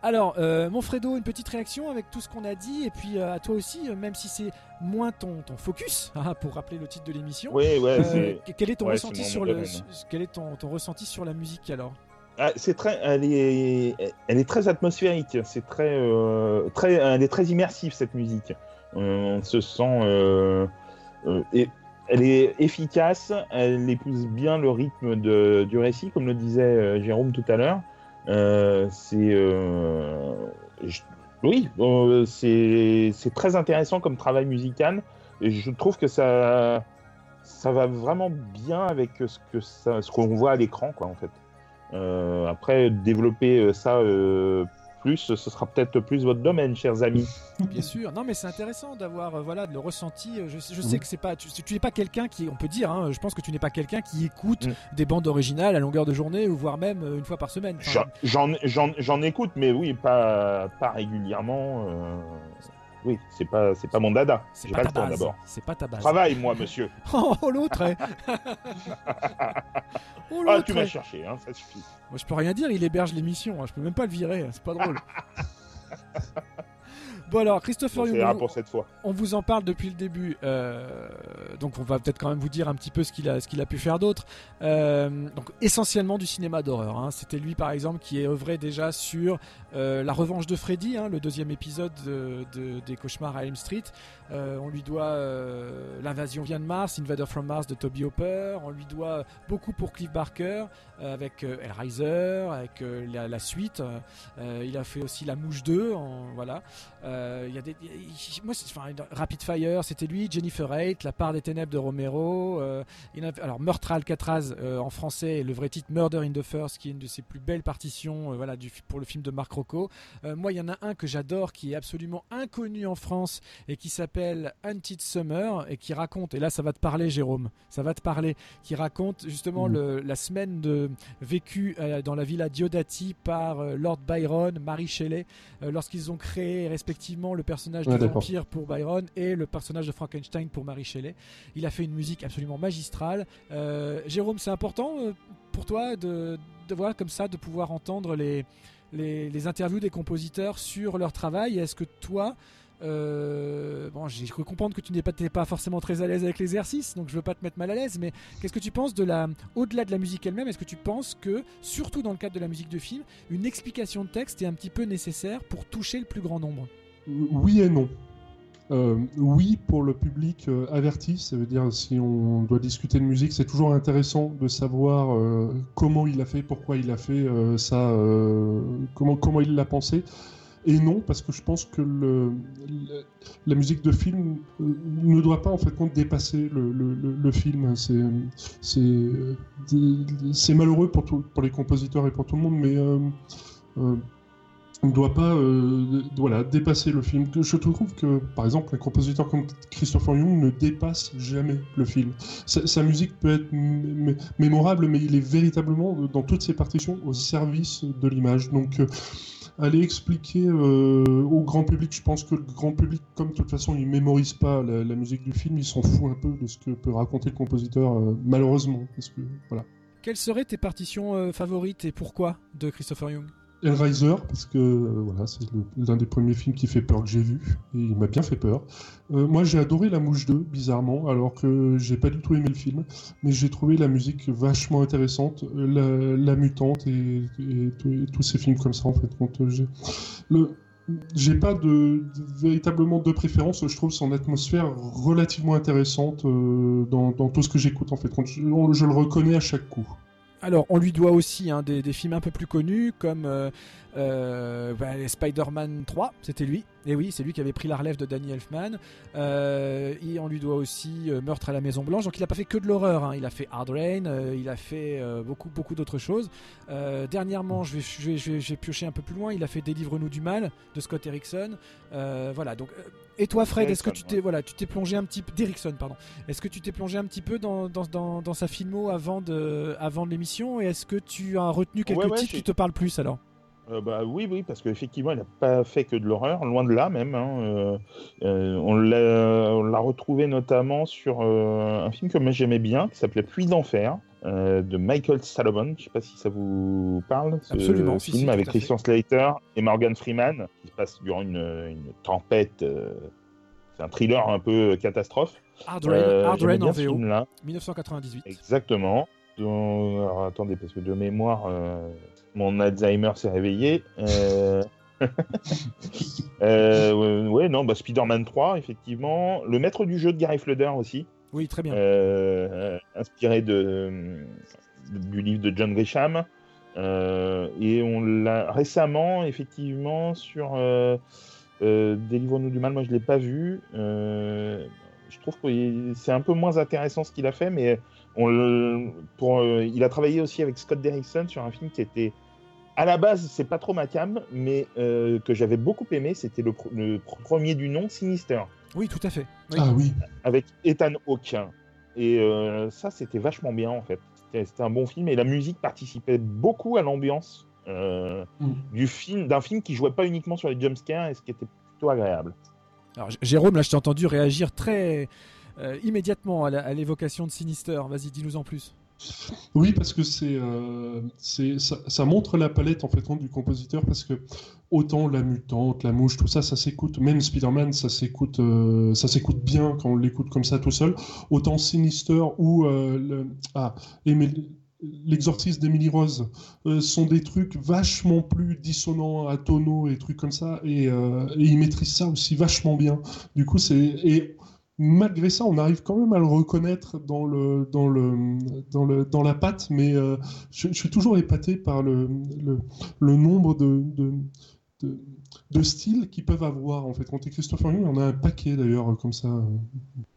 Alors, euh, mon Fredo, une petite réaction avec tout ce qu'on a dit, et puis euh, à toi aussi, euh, même si c'est moins ton, ton focus, (laughs) hein, pour rappeler le titre de l'émission. Oui, ouais, Euh, quel est ton ouais, ressenti c'est mon sur le, domaine. quel est ton, ton ressenti sur la musique alors? Ah, c'est très, elle est, elle est très atmosphérique. C'est très, euh, très, elle est très immersive cette musique. Euh, on se sent, euh, euh, et elle est efficace. Elle épouse bien le rythme de, du récit, comme le disait euh, Jérôme tout à l'heure. Euh, c'est, euh, oui, euh, c'est, très intéressant comme travail musical. Et je trouve que ça, ça va vraiment bien avec ce que ce qu'on voit à l'écran, quoi, en fait. Euh, après, développer euh, ça euh, plus, ce sera peut-être plus votre domaine, chers amis. (laughs) Bien sûr. Non, mais c'est intéressant d'avoir euh, voilà le ressenti. Je, je sais que c'est pas tu, tu n'es pas quelqu'un qui, on peut dire, hein, je pense que tu n'es pas quelqu'un qui écoute Mm. des bandes originales à longueur de journée ou voire même une fois par semaine. J'en- J'en j'en- j'en écoute, mais oui, pas, pas régulièrement. euh, Oui, c'est pas, c'est pas mon dada. c'est pas, pas, ta base. C'est pas ta base. Travaille, moi, monsieur. (laughs) Oh l'autre. eh. (laughs) oh Ah, tu m'as eh. cherché, hein, ça suffit. Moi, je peux rien dire. Il héberge l'émission. hein, Je peux même pas le virer. C'est pas drôle. (laughs) Bon alors, Christopher pour cette fois. on vous en parle depuis le début, euh, donc on va peut-être quand même vous dire un petit peu ce qu'il a, a pu faire d'autre. Euh, donc essentiellement du cinéma d'horreur. hein. C'était lui par exemple qui est œuvré déjà sur euh, La Revanche de Freddy, hein, le deuxième épisode de, de- des Cauchemars à Elm Street. Euh, on lui doit L'invasion vient de Mars, Invader from Mars de Toby Hopper. On lui doit beaucoup pour Cliff Barker avec Hellraiser, avec la, suite. Il a fait aussi La Mouche 2, en, voilà. Moi, enfin, Rapid Fire, c'était lui, Jennifer Haidt, La part des ténèbres de Romero. euh, il a alors Meurtre à Alcatraz euh, en français, et le vrai titre Murder in the First, qui est une de ses plus belles partitions, euh, voilà, du, pour le film de Marc Rocco. Moi, il y en a un que j'adore, qui est absolument inconnu en France et qui s'appelle Hunted Summer et qui raconte, et là, ça va te parler, Jérôme, ça va te parler, qui raconte justement le- la semaine de vécue euh, dans la villa Diodati par euh, Lord Byron, Mary Shelley, euh, lorsqu'ils ont créé respectivement le personnage Ouais, du d'accord. vampire pour Byron et le personnage de Frankenstein pour Mary Shelley. Il a fait une musique absolument magistrale. Euh, Jérôme, c'est important euh, pour toi de, de voir comme ça, de pouvoir entendre les, les, interviews des compositeurs sur leur travail. Est-ce que toi, euh, bon, j'ai cru comprendre que tu n'es pas, pas forcément très à l'aise avec l'exercice, donc je veux pas te mettre mal à l'aise, mais qu'est-ce que tu penses de la, au-delà de la musique elle-même, est-ce que tu penses que, surtout dans le cadre de la musique de film, une explication de texte est un petit peu nécessaire pour toucher le plus grand nombre? Oui et non. Euh, oui, pour le public euh, averti, ça veut dire si on doit discuter de musique, c'est toujours intéressant de savoir euh, comment il a fait, pourquoi il a fait ça, comment, il l'a pensé. et non, parce que je pense que la musique de film ne doit pas en fait dépasser le, film. C'est malheureux pour, pour les compositeurs et pour tout le monde, mais ne doit pas euh, voilà, dépasser le film. Je trouve que, par exemple, un compositeur comme Christopher Young ne dépasse jamais le film. Sa, musique peut être mémorable, mais il est véritablement, dans toutes ses partitions, au service de l'image. Donc, euh, aller expliquer euh, au grand public, je pense que le grand public, comme de toute façon, il mémorise pas la, musique du film, il s'en fout un peu de ce que peut raconter le compositeur, malheureusement. Voilà. Quelles seraient tes partitions favorites et pourquoi de Christopher Young? Hellraiser, parce que euh, voilà, c'est l'un des premiers films qui fait peur que j'ai vu, et il m'a bien fait peur. Euh, moi, j'ai adoré La Mouche 2, bizarrement, alors que j'ai pas du tout aimé le film, mais j'ai trouvé la musique vachement intéressante, La, Mutante et, tous ces films comme ça, en fait. j'ai pas de, véritablement de préférence. Je trouve son atmosphère relativement intéressante euh, dans, tout ce que j'écoute en fait. je, le reconnais à chaque coup. Alors, on lui doit aussi hein, des, films un peu plus connus comme euh, euh, bah, Spider-Man 3, c'était lui. Et oui, c'est lui qui avait pris la relève de Danny Elfman. Euh, et on lui doit aussi Meurtre à la Maison Blanche. Donc il n'a pas fait que de l'horreur. Hein. Il a fait Hard Rain, il a fait beaucoup, beaucoup d'autres choses. dernièrement, je vais, je, piocher un peu plus loin. Il a fait Délivre-nous du mal de Scott Erickson. voilà. Donc, et toi, Fred, est-ce que tu t'es voilà, tu t'es plongé un petit peu d'Erickson, pardon. Est-ce que tu t'es plongé un petit peu dans, dans, dans, sa filmo avant de avant de l'émission? Et est-ce que tu as retenu quelques titres qui te parlent plus alors? Euh, bah, oui, oui, parce qu'effectivement, il n'a pas fait que de l'horreur, loin de là même. Hein, euh, euh, on l'a retrouvé notamment sur un film que moi j'aimais bien, qui s'appelait Puits d'enfer, de Michael Salomon. Je ne sais pas si ça vous parle. Ce Absolument. film avec Christian Slater et Morgan Freeman, qui se passe durant une, une tempête. c'est un thriller un peu catastrophe. Hard Rain, en VO. 1998. Exactement. attendez, parce que de mémoire mon Alzheimer s'est réveillé. Euh... (laughs) euh, ouais, non, bah, Spider-Man 3, effectivement. Le maître du jeu de Gary Flooder aussi. Oui, très bien. Euh, inspiré de, du livre de John Grisham. Euh, et on l'a récemment, effectivement, sur Délivre-nous du mal. Moi, je ne l'ai pas vu. je trouve que c'est un peu moins intéressant ce qu'il a fait, mais on pour, il a travaillé aussi avec Scott Derrickson sur un film qui était à la base, c'est pas trop ma cam, mais euh, que j'avais beaucoup aimé, c'était le, premier du nom, Sinister. Oui, tout à fait. Ah oui. Avec Ethan Hawke. Et euh, ça, c'était vachement bien en fait. C'était un bon film et la musique participait beaucoup à l'ambiance euh, mm. du film, d'un film qui jouait pas uniquement sur les jumpscares et ce qui était plutôt agréable. Alors Jérôme, là, je t'ai entendu réagir très immédiatement à l'évocation de Sinister. Vas-y, dis-nous en plus. Oui, parce que c'est, euh, ça, montre la palette en fait du compositeur parce que autant la mutante, la mouche, tout ça, ça s'écoute. Même Spider-Man, ça s'écoute, euh, ça s'écoute bien quand on l'écoute comme ça tout seul. Autant Sinister ou euh, ah, l'exorcisme d'Emily Rose sont des trucs vachement plus dissonants, atonaux et trucs comme ça, et, et ils maîtrisent ça aussi vachement bien. Du coup, c'est malgré ça, on arrive quand même à le reconnaître dans, le, dans, le, dans, le, dans la patte, mais euh, je, suis toujours épaté par le, le, nombre de, de, de, styles qu'ils peuvent avoir. En fait, quand tu Christopher Young, on a un paquet d'ailleurs comme ça. Euh,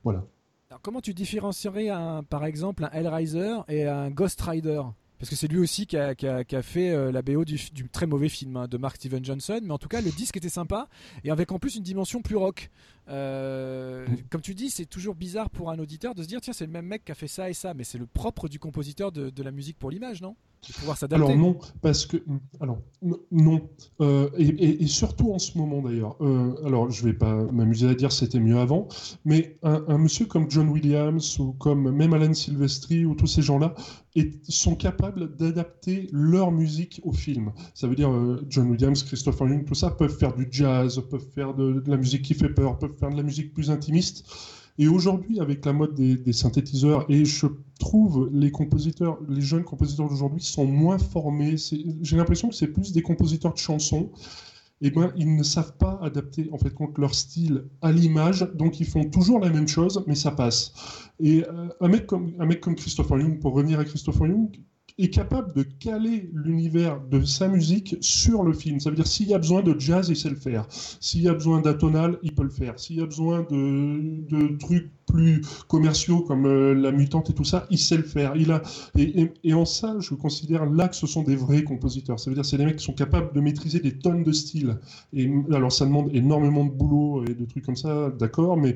voilà. Alors, comment tu différencierais un, par exemple un Hellraiser et un Ghost Rider? Parce que c'est lui aussi qui a, fait euh, la BO du, très mauvais film hein, de Mark Steven Johnson. Mais en tout cas, le disque était sympa et avec en plus une dimension plus rock. Euh, mm. Comme tu dis, c'est toujours bizarre pour un auditeur de se dire tiens, c'est le même mec qui a fait ça et ça. Mais c'est le propre du compositeur de la musique pour l'image, non? Alors non, parce que alors non, euh, et, surtout en ce moment d'ailleurs. Euh, alors je vais pas m'amuser à dire c'était mieux avant, mais un, monsieur comme John Williams ou comme même Alan Silvestri ou tous ces gens-là sont capables d'adapter leur musique au film. Ça veut dire euh, John Williams, Christopher Young, tout ça peuvent faire du jazz, peuvent faire de la musique qui fait peur, peuvent faire de la musique plus intimiste. Et aujourd'hui, avec la mode des, synthétiseurs, et je trouve les compositeurs, les jeunes compositeurs d'aujourd'hui sont moins formés. J'ai l'impression que c'est plus des compositeurs de chansons. Et eh ben, ils ne savent pas adapter en fait leur style à l'image, donc ils font toujours la même chose, mais ça passe. Et euh, un mec comme un mec comme Christopher Young, pour revenir à Christopher Young, est capable de caler l'univers de sa musique sur le film. Ça veut dire s'il y a besoin de jazz, il sait le faire. S'il y a besoin d'atonal, il peut le faire. S'il y a besoin de, trucs plus commerciaux comme euh, la mutante et tout ça, il sait le faire. Il a et, et, en ça, je considère là que ce sont des vrais compositeurs. Ça veut dire c'est des mecs qui sont capables de maîtriser des tonnes de styles. Et alors ça demande énormément de boulot et de trucs comme ça, d'accord, mais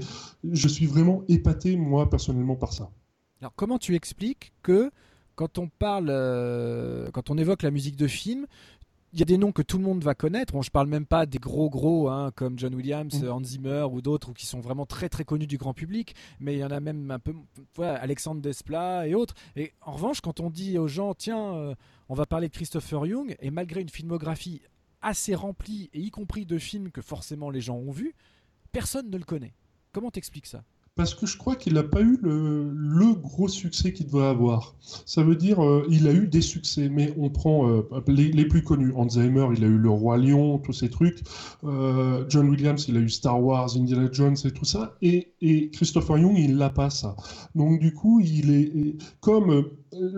je suis vraiment épaté moi personnellement par ça. Alors comment tu expliques que quand on parle, euh, quand on évoque la musique de film, il y a des noms que tout le monde va connaître. Bon, je parle même pas des gros gros hein, comme John Williams, mm. Hans Zimmer ou d'autres qui sont vraiment très très connus du grand public. Mais il y en a même un peu, voilà, Alexandre Desplat et autres. Et en revanche, quand on dit aux gens, tiens, euh, on va parler de Christopher Young, et malgré une filmographie assez remplie et y compris de films que forcément les gens ont vus, personne ne le connaît. Comment t'expliques ça? Parce que je crois qu'il n'a pas eu le, gros succès qu'il devait avoir. Ça veut dire euh, il a eu des succès, mais on prend euh, les, plus connus. Alzheimer, il a eu Le Roi Lion, tous ces trucs. Euh, John Williams, il a eu Star Wars, Indiana Jones et tout ça. Et, Christopher Young, il n'a pas ça. Donc du coup, il est comme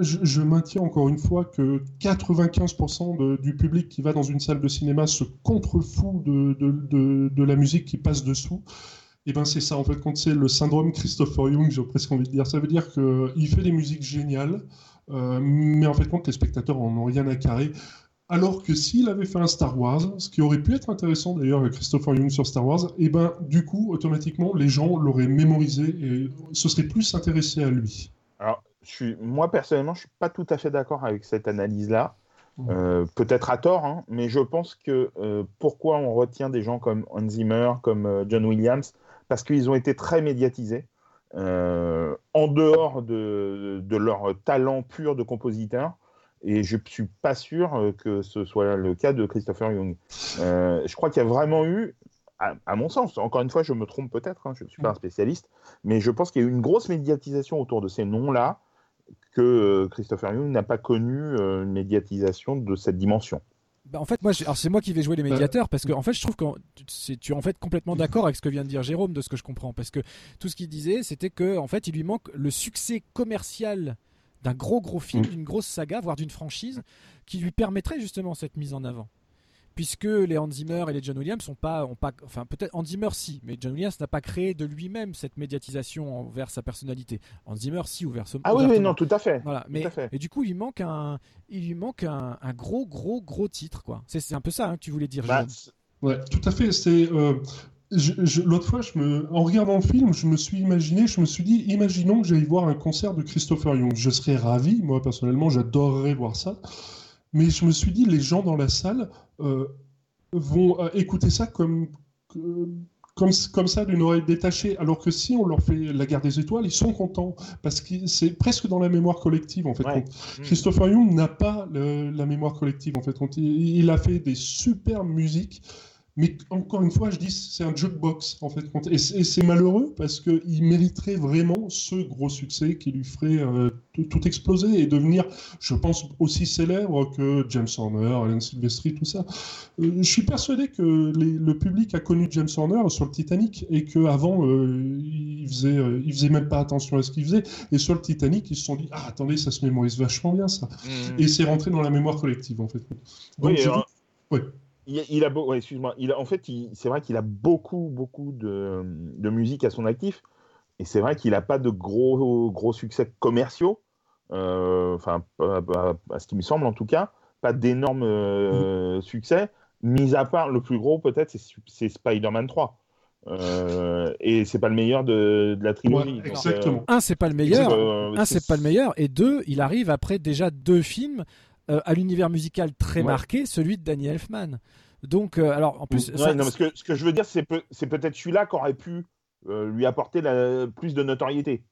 je, maintiens encore une fois que 95% du public qui va dans une salle de cinéma se contrefout de la musique qui passe dessous. Et eh ben c'est ça en fait quand c'est le syndrome Christopher Young, j'ai presque envie de dire. Ça veut dire qu'il fait des musiques géniales, euh, mais en fait quand les spectateurs en ont rien à carrer. Alors que s'il avait fait un Star Wars, ce qui aurait pu être intéressant d'ailleurs avec Christopher Young sur Star Wars, et eh ben du coup automatiquement les gens l'auraient mémorisé et se seraient plus intéressés à lui. Alors je suis, moi personnellement je suis pas tout à fait d'accord avec cette analyse là. Mmh. Euh, peut-être à tort, hein, mais je pense que euh, pourquoi on retient des gens comme Hans Zimmer, comme John Williams, parce qu'ils ont été très médiatisés. Euh, en dehors de, leur talent pur de compositeur. Et je ne suis pas sûr euh, que ce soit le cas de Christopher Young. Euh, je crois qu'il y a vraiment eu, à, mon sens, encore une fois, je me trompe peut-être, hein, je ne suis pas un spécialiste, mais je pense qu'il y a eu une grosse médiatisation autour de ces noms-là que Christopher Young n'a pas connu une médiatisation de cette dimension. Bah, en fait, moi, c'est moi qui vais jouer les médiateurs parce que en fait, je trouve que tu es en fait complètement d'accord avec ce que vient de dire Jérôme, de ce que je comprends, parce que tout ce qu'il disait, c'était que en fait, il lui manque le succès commercial d'un gros gros film, mm. d'une grosse saga, voire d'une franchise, qui lui permettrait justement cette mise en avant puisque les Hans Zimmer et les John Williams sont pas, ont pas, enfin peut-être Hans Zimmer si, mais John Williams n'a pas créé de lui-même cette médiatisation envers sa personnalité. Hans Zimmer si ouvert Ah oui, oui, non, tout à fait. Voilà, mais et du coup il manque un, il lui manque un, gros, gros, gros titre quoi. C'est un peu ça hein, que tu voulais dire. Bah, ouais, tout à fait. C'est euh, L'autre fois, je me, en regardant le film, je me suis imaginé, je me suis dit, imaginons que j'aille voir un concert de Christopher Young. Je serais ravi, moi personnellement, j'adorerais voir ça. Mais je me suis dit, les gens dans la salle euh, vont euh, écouter ça comme, comme, comme ça d'une oreille détachée. Alors que si on leur fait la guerre des étoiles, ils sont contents. Parce que c'est presque dans la mémoire collective, en fait. Mm. Christopher Young n'a pas la mémoire collective, en fait. Il, il, a fait des super musiques mais encore une fois, je dis, c'est un jukebox, en fait. Et c'est malheureux parce qu'il mériterait vraiment ce gros succès qui lui ferait euh, tout, exploser et devenir, je pense, aussi célèbre que James Horner, Alan Silvestri, tout ça. Euh, je suis persuadé que le public a connu James Horner sur le Titanic et qu'avant, euh, il, faisait, il faisait même pas attention à ce qu'il faisait. Et sur le Titanic, ils se sont dit, ah, attendez, ça se mémorise vachement bien, ça. Mmh. Et c'est rentré dans la mémoire collective, en fait. Donc, oui, oui il, a excuse-moi, il en fait, c'est vrai qu'il a beaucoup, beaucoup de, de, musique à son actif, et c'est vrai qu'il n'a pas de gros, gros succès commerciaux, euh, enfin, à, ce qui me semble en tout cas, pas d'énormes euh, succès, mis à part le plus gros peut-être, c'est Spider-Man 3. Euh, et c'est pas le meilleur de, de la trilogie. exactement. un, c'est pas le meilleur. un, c'est pas le meilleur. Et deux, il arrive après déjà deux films euh, à l'univers musical très marqué, celui de Danny Elfman. Donc, euh, alors en plus. non, ce, que, ce, que, je veux dire, c'est peut, être celui-là qui aurait pu euh, lui apporter la, plus de notoriété.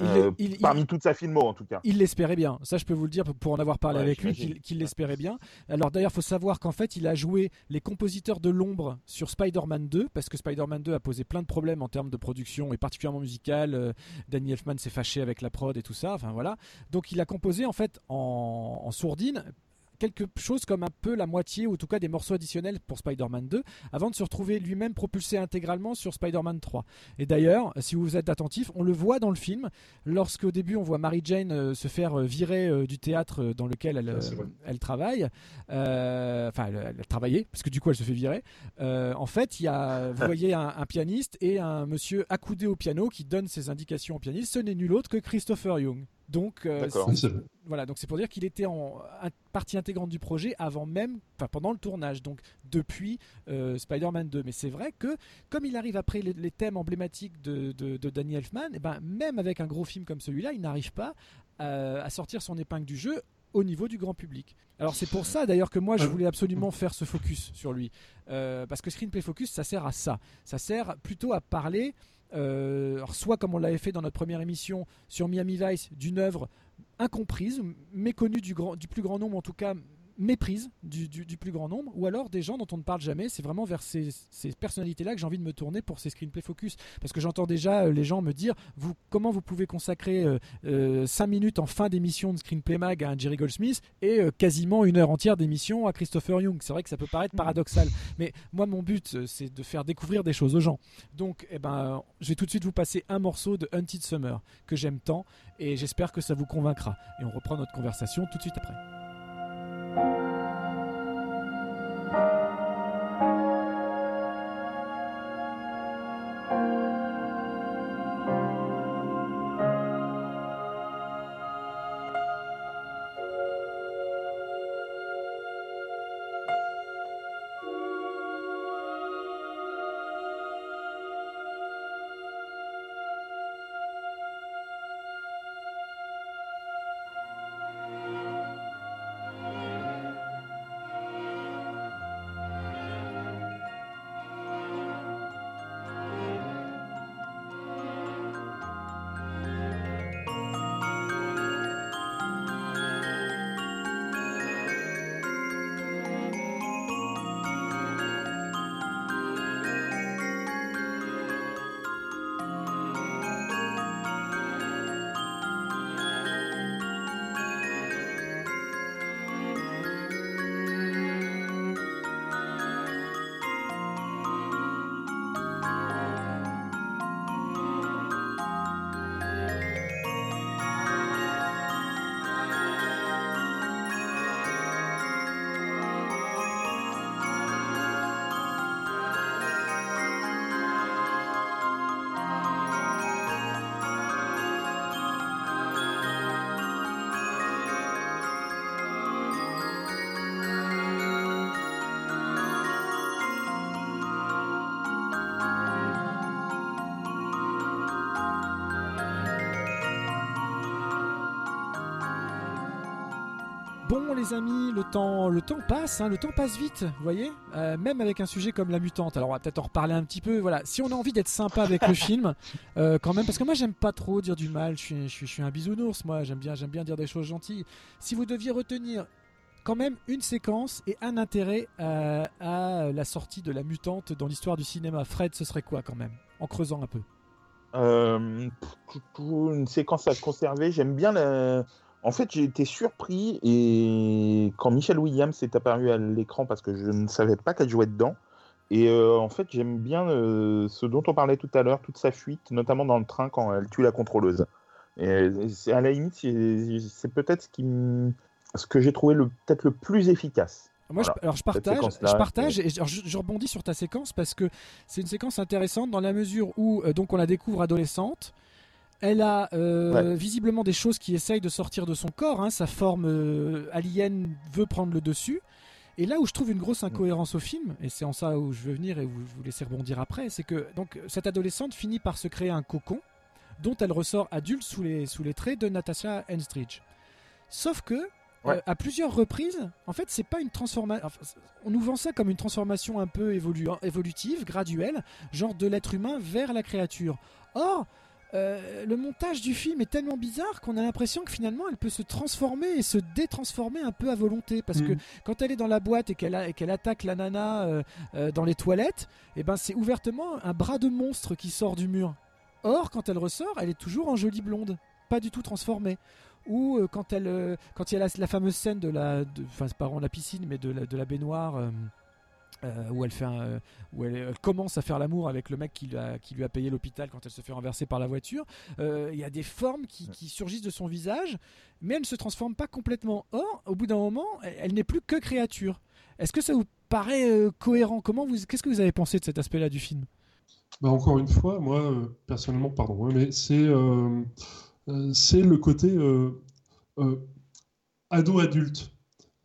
Euh, parmi toute sa filmo en tout cas. Il l'espérait bien, ça je peux vous le dire pour en avoir parlé avec lui, qu'il l'espérait bien. Alors d'ailleurs, il faut savoir qu'en fait, il a joué les compositeurs de l'ombre sur Spider-Man 2, parce que Spider-Man 2 a posé plein de problèmes en termes de production et particulièrement musical. Euh, Danny Elfman s'est fâché avec la prod et tout ça, enfin voilà. Donc il a composé en fait en, sourdine quelque chose comme un peu la moitié ou en tout cas des morceaux additionnels pour Spider-Man 2 avant de se retrouver lui-même propulsé intégralement sur Spider-Man 3. Et d'ailleurs, si vous êtes attentif, on le voit dans le film lorsqu'au début on voit Mary Jane euh, se faire euh, virer euh, du théâtre dans lequel elle, elle travaille, enfin elle, elle, travaillait parce que du coup elle se fait virer. en fait, il y a, vous voyez un, un, pianiste et un monsieur accoudé au piano qui donne ses indications au pianiste. Ce n'est nul autre que Christopher Young. Donc, euh, voilà, donc c'est pour dire qu'il était en partie intégrante du projet avant même, enfin pendant le tournage, donc depuis euh, Spider-Man 2. Mais c'est vrai que comme il arrive après les, thèmes emblématiques de, de, Danny Elfman, et eh ben même avec un gros film comme celui-là, il n'arrive pas euh, à sortir son épingle du jeu au niveau du grand public. Alors c'est pour ça d'ailleurs que moi je voulais absolument faire ce focus sur lui, parce que Screenplay Focus ça sert à ça, ça sert plutôt à parler euh, soit comme on l'avait fait dans notre première émission sur Miami Vice, d'une œuvre incomprise, méconnue du, plus grand nombre, en tout cas méprise du, plus grand nombre, ou alors des gens dont on ne parle jamais. C'est vraiment vers ces, personnalités-là que j'ai envie de me tourner pour ces screenplay focus. Parce que j'entends déjà euh, les gens me dire vous, comment vous pouvez consacrer 5 euh, euh, minutes en fin d'émission de Screenplay Mag à un Jerry Goldsmith et quasiment une heure entière d'émission à Christopher Young. C'est vrai que ça peut paraître paradoxal, mais moi mon but c'est de faire découvrir des choses aux gens. Donc eh ben, je vais tout de suite vous passer un morceau de Hunted Summer que j'aime tant et j'espère que ça vous convaincra. Et on reprend notre conversation tout de suite après. Bon les amis, le temps, le temps passe, hein, le temps passe vite, vous voyez euh, Même avec un sujet comme la mutante. Alors on va peut-être en reparler un petit peu. Voilà, si on a envie d'être sympa avec le (laughs) film, euh, quand même, parce que moi j'aime pas trop dire du mal. Je suis, je suis, un bisounours, moi. J'aime bien, j'aime bien dire des choses gentilles. Si vous deviez retenir quand même une séquence et un intérêt euh, à la sortie de la mutante dans l'histoire du cinéma, Fred, ce serait quoi quand même En creusant un peu? une séquence à conserver. J'aime bien la en fait, j'ai été surpris et quand Michelle Williams est apparue à l'écran parce que je ne savais pas qu'elle jouait dedans. Et euh, en fait, j'aime bien euh, ce dont on parlait tout à l'heure, toute sa fuite, notamment dans le train quand elle tue la contrôleuse. Et c'est à la limite, c'est peut-être ce, qui ce que j'ai trouvé peut-être le plus efficace. Moi, je, alors je partage, je partage et je, rebondis sur ta séquence parce que c'est une séquence intéressante dans la mesure où euh, donc on la découvre adolescente, elle a euh, visiblement des choses qui essayent de sortir de son corps. Hein. Sa forme euh, alien veut prendre le dessus. Et là où je trouve une grosse incohérence au film, et c'est en ça où je veux venir et vous, vous laisser rebondir après, c'est que donc cette adolescente finit par se créer un cocon dont elle ressort adulte sous les, sous les traits de Natasha Henstridge. Sauf que euh, à plusieurs reprises, en fait, c'est pas une transformation. on nous vend ça comme une transformation un peu évolutive, graduelle, genre de l'être humain vers la créature. Or, euh, le montage du film est tellement bizarre qu'on a l'impression que finalement elle peut se transformer et se détransformer un peu à volonté parce que mm. quand elle est dans la boîte et qu'elle attaque la nana euh, euh, dans les toilettes, et eh ben c'est ouvertement un bras de monstre qui sort du mur. Or quand elle ressort, elle est toujours en jolie blonde, pas du tout transformée. ou quand elle, quand il y a la, la fameuse scène de la, de- enfin c'est pas vraiment la piscine, mais de la, de la baignoire. Euh, où elle fait un- euh, où elle, elle commence à faire l'amour avec le mec qui lui a, qui lui a payé l'hôpital quand elle se fait renverser par la voiture. Euh, Il y a des formes qui, qui surgissent de son visage, mais elle ne se transforme pas complètement. Or, au bout d'un moment, elle, elle n'est plus que créature. Est-ce que ça vous paraît euh, cohérent? Comment vous, qu'est-ce que vous avez pensé de cet aspect-là du film? Bah, encore une fois, moi, personnellement, pardon, hein, mais c'est c'est le côté ado-adulte.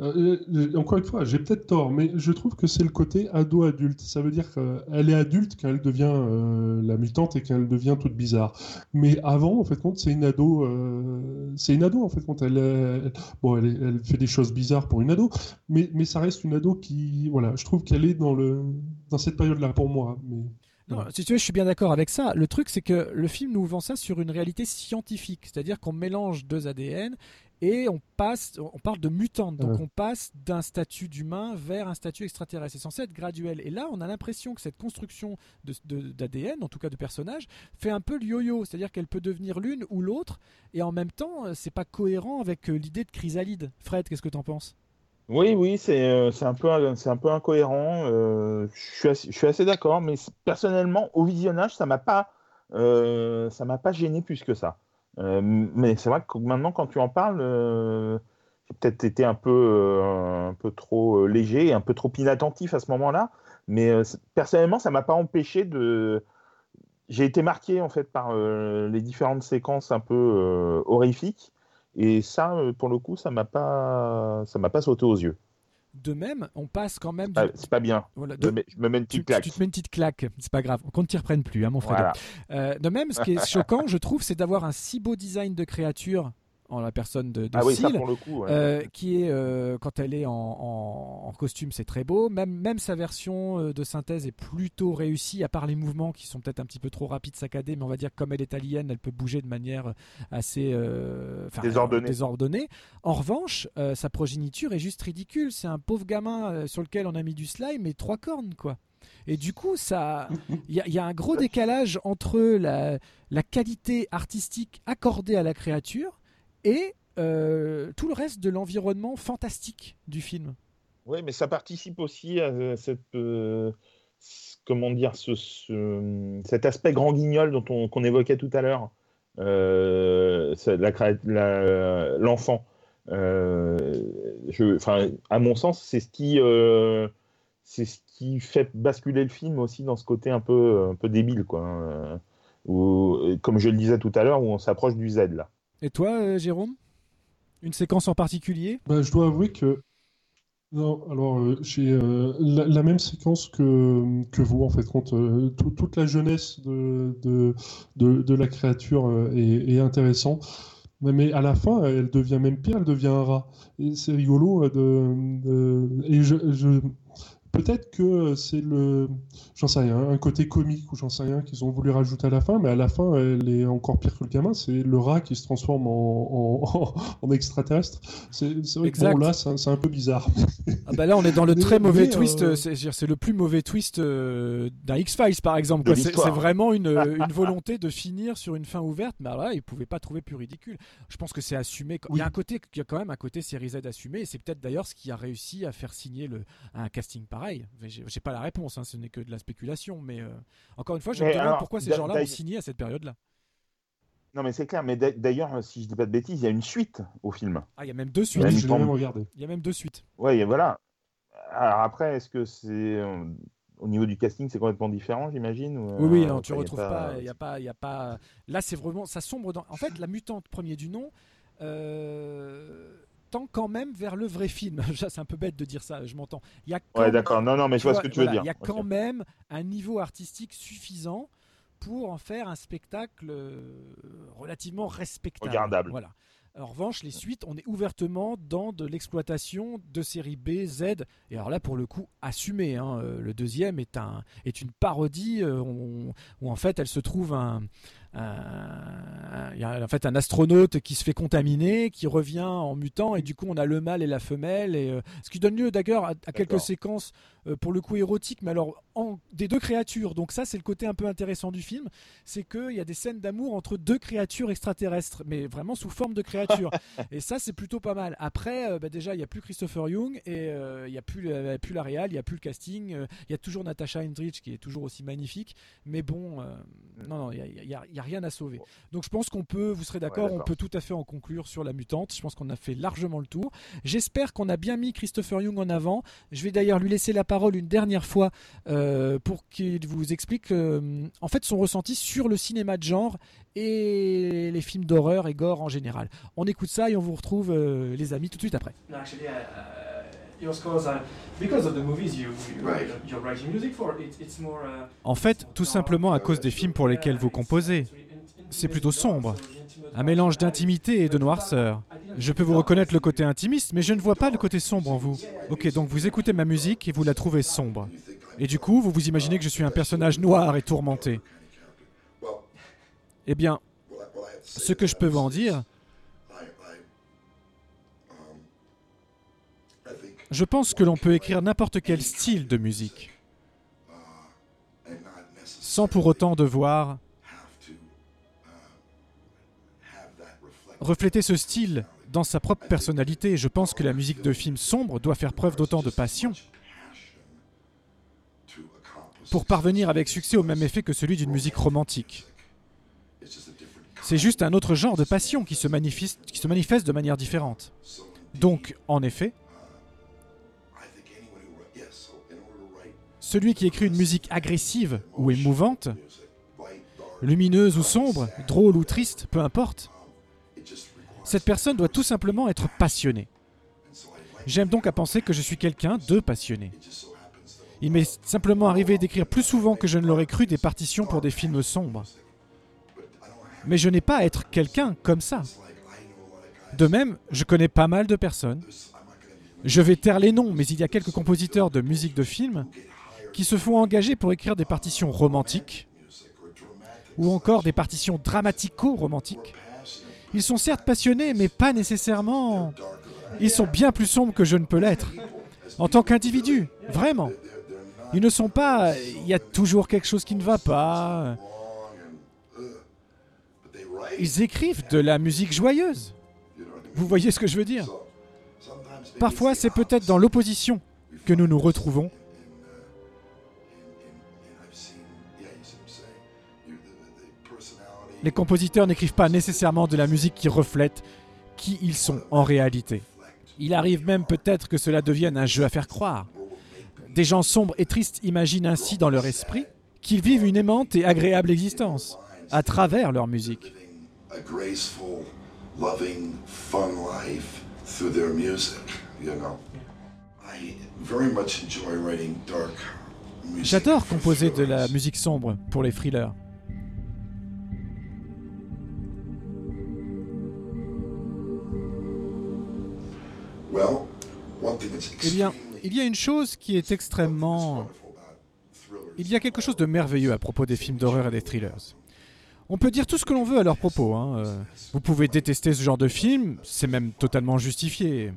Euh, euh, encore une fois, j'ai peut-être tort, mais je trouve que c'est le côté ado-adulte. Ça veut dire qu'elle est adulte quand elle devient euh, la mutante et quand elle devient toute bizarre. Mais avant, en fait, compte, c'est une ado. euh, c'est une ado, en fait, compte. Elle, elle- bon, elle, fait des choses bizarres pour une ado, mais, mais ça reste une ado qui, voilà, je trouve qu'elle est dans le dans cette période-là pour moi. Mais Non, si tu veux, je suis bien d'accord avec ça. Le truc, c'est que le film nous vend ça sur une réalité scientifique, c'est-à-dire qu'on mélange deux ADN et on passe, on parle de mutantes, donc Ouais. on passe d'un statut d'humain vers un statut extraterrestre. C'est censé être graduel. Et là, on a l'impression que cette construction de- de- d'ADN, en tout cas de personnage, fait un peu le yo-yo, c'est-à-dire qu'elle peut devenir l'une ou l'autre, et en même temps, euh, c'est pas cohérent avec euh, l'idée de chrysalide. Fred, qu'est-ce que t'en penses? Oui, oui, c'est euh, c'est un peu, c'est un peu incohérent. euh, je suis assez, je suis assez d'accord, mais personnellement, au visionnage, ça m'a pas, euh, ça m'a pas gêné plus que ça. Euh, mais c'est vrai que maintenant, quand tu en parles, euh, j'ai peut-être été un peu, euh, un peu trop léger, un peu trop inattentif à ce moment-là. Mais personnellement, ça m'a pas empêché de. J'ai été marqué en fait par les différentes séquences un peu euh, horrifiques. Et ça, pour le coup, ça m'a pas, ça m'a pas sauté aux yeux. De même, on passe quand même. Du- c'est pas bien. voilà, Je de- me mets, je me mets une tu, petite claque. tu te mets une petite claque, c'est pas grave, qu'on ne t'y reprenne plus, hein, mon frère. Voilà. Euh, de même, ce qui est (laughs) choquant, je trouve, c'est d'avoir un si beau design de créature en la personne de, de Ah oui, ça Seal, pour le coup. ouais. euh, qui est euh, quand elle est en, en- en costume, c'est très beau. Même, même sa version euh, de synthèse est plutôt réussie, à part les mouvements qui sont peut-être un petit peu trop rapides, saccadés, mais on va dire comme elle est alien, elle peut bouger de manière assez euh, Désordonnée. désordonnée. En revanche, sa progéniture est juste ridicule. C'est un pauvre gamin sur lequel on a mis du slime et trois cornes, quoi. Et du coup, ça, il y, a- il y a un gros décalage entre la, la qualité artistique accordée à la créature et euh, tout le reste de l'environnement fantastique du film. Oui, mais ça participe aussi à euh, cette, euh, comment dire, ce, ce- cet aspect grand guignol dont on, qu'on évoquait tout à l'heure, l'enfant. Je, à mon sens, c'est ce qui, c'est ce qui fait basculer le film aussi dans ce côté un peu, un peu débile, quoi. où, comme je le disais tout à l'heure, où on s'approche du Z là. Et toi, euh, Jérôme? Une séquence en particulier? Bah, je dois avouer que non, alors euh, j'ai euh, la, même séquence que, que vous en fait compte tout- toute la jeunesse de, de, de, la créature est, est intéressante mais, à la fin elle devient même pire elle devient un rat. C'est rigolo de, et je- peut-être que c'est le j'en sais rien un côté comique ou j'en sais rien qu'ils ont voulu rajouter à la fin mais à la fin elle est encore pire que le gamin c'est le rat qui se transforme en, en, en extraterrestre c'est vrai que bon, là c'est un- peu bizarre ah bah Là, on est dans le Mais- très mauvais mais, twist. euh, C'est le plus mauvais twist euh, d'un X-Files, par exemple. C'est vraiment une, une volonté de finir sur une fin ouverte. Mais alors là, ils pouvaient pas trouver plus ridicule. Je pense que c'est assumé. Il y a un côté, il y a quand même un côté série Z assumé. Et c'est peut-être d'ailleurs ce qui a réussi à faire signer le, un casting pareil. J'ai pas la réponse. hein, ce n'est que de la spéculation. Mais euh, encore une fois, je me demande alors, pourquoi ces gens-là ont signé à cette période-là. Non, mais c'est clair. Mais d'a- d'ailleurs, si je dis pas de bêtises, il y a une suite au film. Ah, il y a même deux suites. il Oui, me je même regardé Il y a même deux suites. Ouais, et voilà. Alors après, est-ce que c'est euh, au niveau du casting, c'est complètement différent, j'imagine ou, Oui, oui, euh, non, tu enfin, y a retrouves pas. Il y a pas, il y a pas. Là, c'est vraiment, ça sombre dans. En fait, la mutante premier du nom euh, tend quand même vers le vrai film. (laughs) C'est un peu bête de dire ça. Je m'entends. Il y a quand Ouais, d'accord. Non, non, mais je vois ce que tu veux dire. Il y a Ok. quand même un niveau artistique suffisant pour en faire un spectacle euh, relativement respectable. Regardable. Voilà. En revanche, les suites, on est ouvertement dans de l'exploitation de série B, Z, et alors là, pour le coup, assumé. hein. Euh, Le deuxième est, un, est une parodie euh, on- où en fait, elle se trouve un, un- y a en fait un astronaute qui se fait contaminer, qui revient en mutant, et du coup on a le mâle et la femelle, et euh, ce qui donne lieu d'ailleurs à, à quelques séquences euh, pour le coup érotiques, mais alors en, des deux créatures. Donc ça c'est le côté un peu intéressant du film, c'est qu'il y a des scènes d'amour entre deux créatures extraterrestres, mais vraiment sous forme de créatures. et ça c'est plutôt pas mal. Après, euh, bah, déjà il n'y a plus Christopher Young, et euh, il n'y a plus, la- il y a plus la réal, il n'y a plus le casting, euh, il y a toujours Natasha Hendrich qui est toujours aussi magnifique, mais bon, euh, non, non, il a, y a- y a rien à sauver. Donc je pense qu'on peut, vous serez d'accord, Ouais, on peut tout à fait en conclure sur la mutante. Je pense qu'on a fait largement le tour. J'espère qu'on a bien mis Christopher Young en avant. Je vais d'ailleurs lui laisser la parole une dernière fois euh, pour qu'il vous explique euh, en fait son ressenti sur le cinéma de genre et les films d'horreur et gore en général. On écoute ça et on vous retrouve euh, les amis tout de suite après. No, actually, uh, uh, En fait, tout simplement à cause des films pour lesquels vous composez. C'est plutôt sombre. Un mélange d'intimité et de noirceur. Je peux vous reconnaître le côté intimiste, mais je ne vois pas le côté sombre en vous. Ok, donc vous écoutez ma musique et vous la trouvez sombre. Et du coup, vous vous imaginez que je suis un personnage noir et tourmenté. Well, Eh bien, ce que je peux vous en dire, je pense que l'on peut écrire n'importe quel style de musique, sans pour autant devoir refléter ce style dans sa propre personnalité. Je pense que la musique de film sombre doit faire preuve d'autant de passion pour parvenir avec succès au même effet que celui d'une musique romantique. C'est juste un autre genre de passion qui se manifeste, qui se manifeste de manière différente. Donc, en effet, celui qui écrit une musique agressive ou émouvante, lumineuse ou sombre, drôle ou triste, peu importe, cette personne doit tout simplement être passionnée. J'aime donc à penser que je suis quelqu'un de passionné. Il m'est simplement arrivé d'écrire plus souvent que je ne l'aurais cru des partitions pour des films sombres. Mais je n'ai pas à être quelqu'un comme ça. De même, je connais pas mal de personnes. Je vais taire les noms, mais il y a quelques compositeurs de musique de film get hired qui se font engager pour écrire des partitions romantiques ou encore des partitions dramatico-romantiques. Ils sont certes passionnés, mais pas nécessairement. Ils sont bien plus sombres que je ne peux l'être. En tant qu'individu, vraiment. Ils ne sont pas. Il y a toujours quelque chose qui ne va pas. Ils écrivent de la musique joyeuse. Vous voyez ce que je veux dire? Parfois, c'est peut-être dans l'opposition que nous nous retrouvons. Les compositeurs n'écrivent pas nécessairement de la musique qui reflète qui ils sont en réalité. Il arrive même peut-être que cela devienne un jeu à faire croire. Des gens sombres et tristes imaginent ainsi dans leur esprit qu'ils vivent une aimante et agréable existence à travers leur musique. J'adore composer de la musique sombre pour les thrillers. Eh bien, il y a une chose qui est extrêmement... Il y a quelque chose de merveilleux à propos des films d'horreur et des thrillers. On peut dire tout ce que l'on veut à leur propos. hein, euh, Vous pouvez détester ce genre de film, c'est même totalement justifié.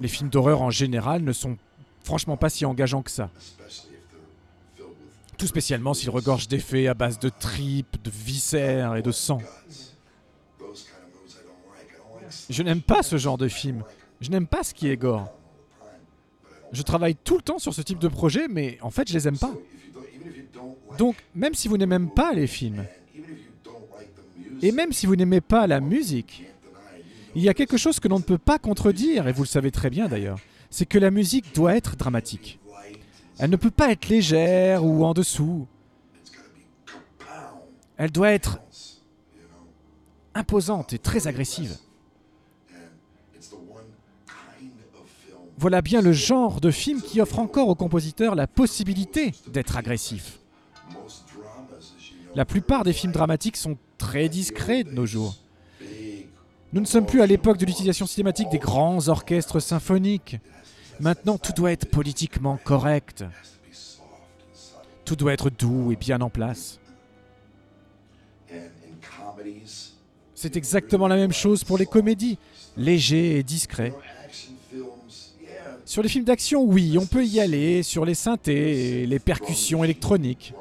Les films d'horreur en général ne sont franchement pas si engageants que ça. Tout spécialement s'ils regorgent d'effets à base de tripes, de viscères et de sang. Je n'aime pas ce genre de film. Je n'aime pas ce qui est gore. Je travaille tout le temps sur ce type de projet, mais en fait, je les aime pas. Donc, même si vous n'aimez pas les films, et même si vous n'aimez pas la musique, il y a quelque chose que l'on ne peut pas contredire, et vous le savez très bien d'ailleurs, c'est que la musique doit être dramatique. Elle ne peut pas être légère ou en dessous. Elle doit être imposante et très agressive. Voilà bien le genre de film qui offre encore aux compositeurs la possibilité d'être agressif. La plupart des films dramatiques sont très discrets de nos jours. Nous ne sommes plus à l'époque de l'utilisation cinématique des grands orchestres symphoniques. Maintenant, tout doit être politiquement correct. Tout doit être doux et bien en place. C'est exactement la même chose pour les comédies, léger et discret. Sur les films d'action, oui, on peut y aller, sur les synthés les percussions électroniques,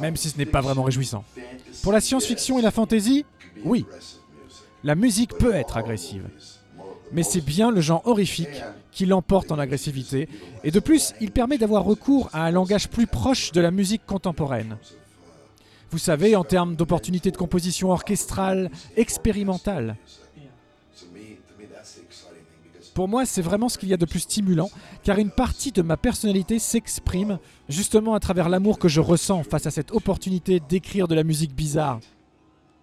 même si ce n'est pas vraiment réjouissant. Pour la science-fiction et la fantasy, oui, la musique peut être agressive. Mais c'est bien le genre horrifique qui l'emporte en agressivité, et de plus, il permet d'avoir recours à un langage plus proche de la musique contemporaine. Vous savez, en termes d'opportunités de composition orchestrale, expérimentale. Pour moi, c'est vraiment ce qu'il y a de plus stimulant, car une partie de ma personnalité s'exprime justement à travers l'amour que je ressens face à cette opportunité d'écrire de la musique bizarre.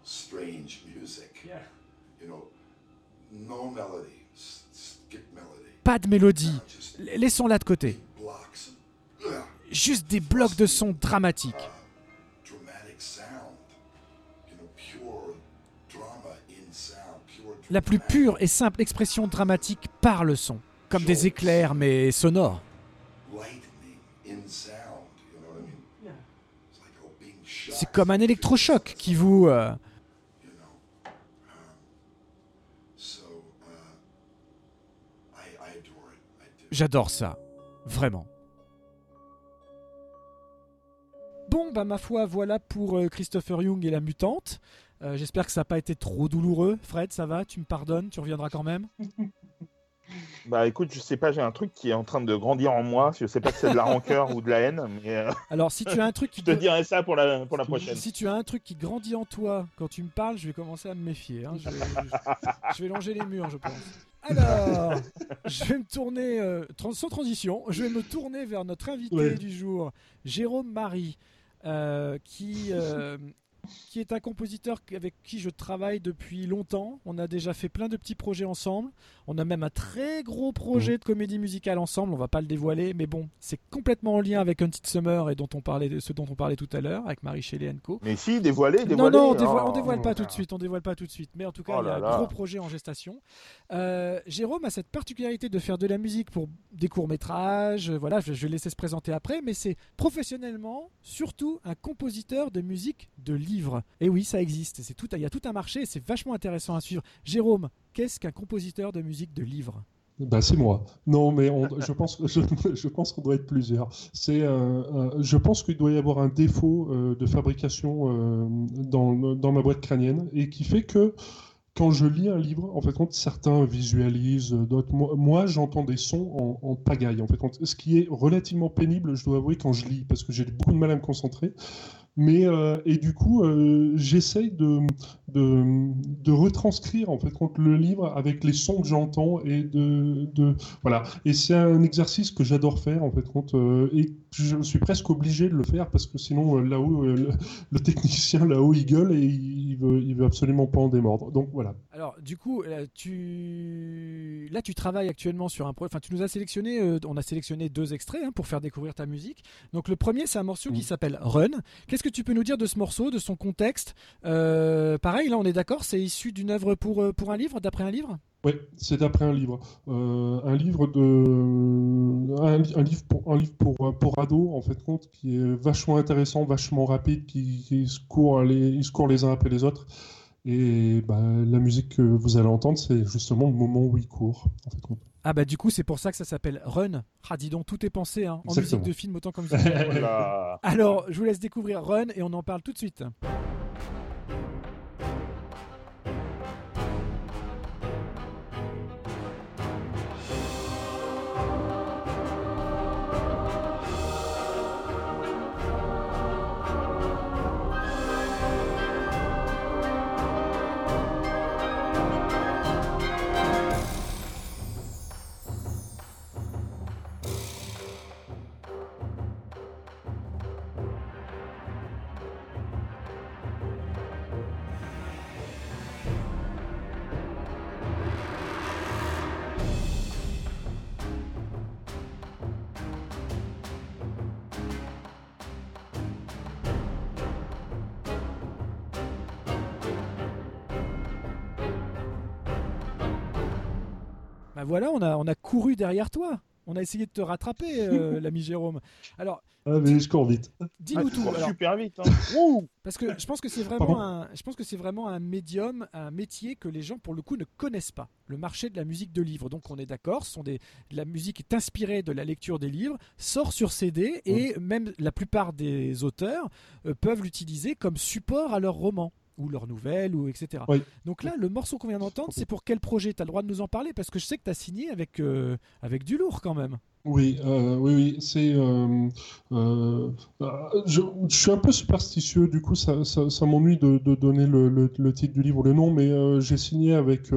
strange music. Yeah. You know, no melody, s- skip melody. Pas de mélodie, laissons-la de côté. Juste des blocs de son dramatiques. La plus pure et simple expression dramatique par le son, comme des éclairs mais sonores. C'est comme un électrochoc qui vous... euh. Um, uh. J'adore ça, vraiment. Bon, bah ma foi, voilà pour euh, Christopher Young et la mutante. Euh, J'espère que ça n'a pas été trop douloureux. Fred, ça va? Tu me pardonnes? Tu reviendras quand même? (laughs) Bah écoute, je sais pas, j'ai un truc qui est en train de grandir en moi. Je sais pas si c'est de la rancœur ou de la haine, mais euh, (laughs) Alors, si tu as un truc qui je te dirai ça pour la, pour la prochaine. Si tu as un truc qui grandit en toi quand tu me parles, je vais commencer à me méfier. hein. Je, je- je vais longer les murs, je pense. Alors, (laughs) je vais me tourner, euh, sans transition, je vais me tourner vers notre invité Ouais. du jour, Jérôme Marie, euh, qui, euh, qui est un compositeur avec qui je travaille depuis longtemps. On a déjà fait plein de petits projets ensemble. On a même un très gros projet de comédie musicale ensemble. On va pas le dévoiler, mais bon, c'est complètement en lien avec Untit Summer et dont on parlait, ce dont on parlait tout à l'heure avec Marie Shelley Co. Mais si, dévoiler, Non, dévoiler. non, on dévoile, oh. on dévoile pas tout de suite, on dévoile pas tout de suite. Mais en tout cas, Oh il y a un là. gros projet en gestation. Euh, Jérôme a cette particularité de faire de la musique pour des courts métrages. Voilà, je, je vais le laisser se présenter après, mais c'est professionnellement surtout un compositeur de musique de Et oui, ça existe. C'est tout, il y a tout un marché. C'est vachement intéressant à suivre. Jérôme, qu'est-ce qu'un compositeur de musique de livres? Bah, c'est moi. Non, mais je pense, (laughs) je, pense qu'on doit être plusieurs. C'est, je pense qu'il doit y avoir un défaut euh, de fabrication euh, dans, dans ma boîte crânienne et qui fait que quand je lis un livre, en fait, compte, certains visualisent, d'autres. Moi, j'entends des sons en, en pagaille. En fait, ce qui est relativement pénible, je dois avouer, quand je lis, parce que j'ai beaucoup de mal à me concentrer. Mais euh, et du coup, euh, j'essaye de, de, retranscrire en fait compte le livre avec les sons que j'entends et de, de voilà. Et c'est un exercice que j'adore faire en fait compte euh, je suis presque obligé de le faire parce que sinon euh, là-haut euh, le, (laughs) le technicien là-haut il gueule et il veut il veut absolument pas en démordre. Donc voilà. Alors, du coup, tu... là, tu travailles actuellement sur un projet. Enfin, tu nous as sélectionné, euh, on a sélectionné deux extraits hein, pour faire découvrir ta musique. Donc, le premier, c'est un morceau qui Mm. s'appelle Run. Qu'est-ce que tu peux nous dire de ce morceau, de son contexte? Euh, Pareil, là, on est d'accord, c'est issu d'une œuvre pour, pour un livre, d'après un livre? Oui, c'est d'après un livre, Euh, un livre de, un, li- un livre pour un livre pour pour ados en fait compte qui est vachement intéressant, vachement rapide, qui, qui se court les, ils se courent les uns après les autres. Et bah, la musique que vous allez entendre, c'est justement le moment où il court. En fait, compte. Ah, bah, du coup, c'est pour ça que ça s'appelle Run. Ah, dis donc, tout est pensé, hein, en Exactement. musique de film autant qu'en musique Voilà. Alors, je vous laisse découvrir Run et on en parle tout de suite. Voilà, on a, on a couru derrière toi. On a essayé de te rattraper, euh, (laughs) l'ami Jérôme. Alors, Ah, mais je cours vite. dis-nous Ah, tout. cours Alors, super vite. hein. (laughs) Parce que je pense que c'est Pardon vraiment un, je pense que c'est vraiment un médium, un métier que les gens pour le coup ne connaissent pas. Le marché de la musique de livres. Donc on est d'accord, ce sont des, la musique est inspirée de la lecture des livres, sort sur CD et même la plupart des auteurs euh, peuvent l'utiliser comme support à leur roman ou leurs nouvelles ou etc. Oui. Donc là, le morceau qu'on vient d'entendre, c'est pour quel projet? Tu as le droit de nous en parler parce que je sais que tu as signé avec euh, avec du lourd quand même. Oui, euh, oui, oui, c'est. euh, euh, je, suis un peu superstitieux, du coup, ça, ça, m'ennuie de, donner le, le, titre du livre ou le nom, mais j'ai signé avec,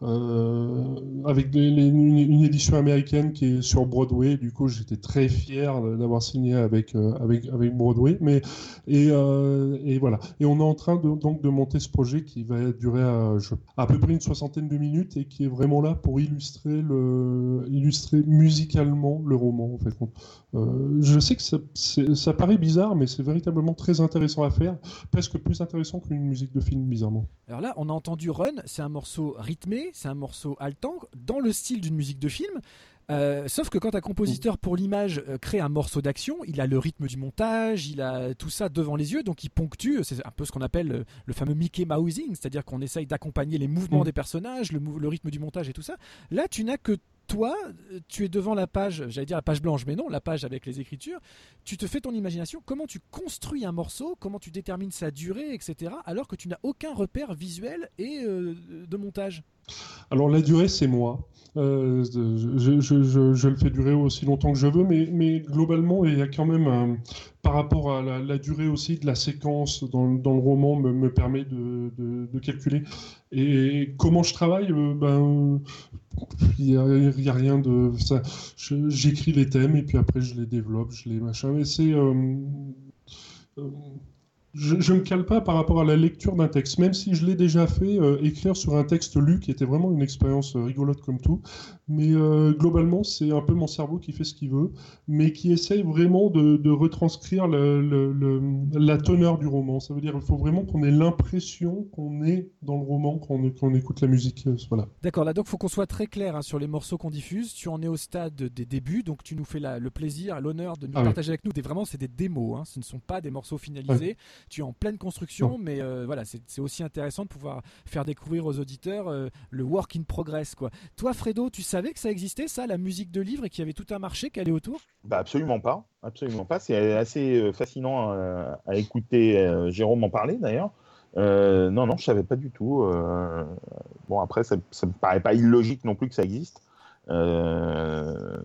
avec une, édition américaine qui est sur Broadway. Du coup, j'étais très fier d'avoir signé avec, avec, avec Broadway. Mais, et, et voilà. Et on est en train de, donc de monter ce projet qui va durer à, je- à peu près une soixantaine de minutes et qui est vraiment là pour illustrer, le, illustrer musicalement le roman. En fait. Euh, je sais que ça, ça paraît bizarre, mais c'est véritablement très intéressant à faire, presque plus intéressant qu'une musique de film, bizarrement. Alors là, on a entendu Run, c'est un morceau rythmé, c'est un morceau haletant, dans le style d'une musique de film. Euh, sauf que quand un compositeur pour l'image euh, crée un morceau d'action, il a le rythme du montage, il a tout ça devant les yeux, donc il ponctue. C'est un peu ce qu'on appelle le fameux Mickey Mousing, c'est-à-dire qu'on essaye d'accompagner les mouvements Mm. des personnages, le rythme du montage et tout ça. Là, tu n'as que toi, euh, tu es devant la page, j'allais dire la page blanche, mais non, la page avec les écritures. Tu te fais ton imagination. Comment tu construis un morceau, comment tu détermines sa durée, etc. Alors que tu n'as aucun repère visuel et euh, de montage? Alors la durée, c'est moi. Euh, je, le fais durer aussi longtemps que je veux, mais, globalement, il y a quand même, par rapport à la, durée aussi de la séquence dans, le roman, me, me permet de, de- calculer. Et comment je travaille, ben, il n'y a, rien de... J'écris les thèmes et puis après je les développe, je les machin. Mais c'est... euh, euh, je ne me cale pas par rapport à la lecture d'un texte, même si je l'ai déjà fait, euh, écrire sur un texte lu, qui était vraiment une expérience euh, rigolote comme tout. Mais euh, globalement, c'est un peu mon cerveau qui fait ce qu'il veut, mais qui essaye vraiment de, de retranscrire le- le- le- la teneur du roman. Ça veut dire qu'il faut vraiment qu'on ait l'impression qu'on est dans le roman quand on, quand on écoute la musique. euh, voilà. D'accord, là donc faut qu'on soit très clair hein, sur les morceaux qu'on diffuse. Tu en es au stade des débuts, donc tu nous fais la- le plaisir, l'honneur de nous Ah oui. partager avec nous. Des, vraiment, c'est des démos, hein, ce ne sont pas des morceaux finalisés. Tu es en pleine construction, mais euh, voilà, c'est aussi intéressant de pouvoir faire découvrir aux auditeurs euh, le work in progress. Quoi. Toi, Fredo, tu savais que ça existait, ça, la musique de livre, et qu'il y avait tout un marché qui allait autour? Bah absolument pas, absolument pas. C'est assez euh, fascinant à écouter Jérôme en parler d'ailleurs. Euh, non, non, je savais pas du tout. euh, bon, après, ça, ça me paraît pas illogique non plus que ça existe, Euh,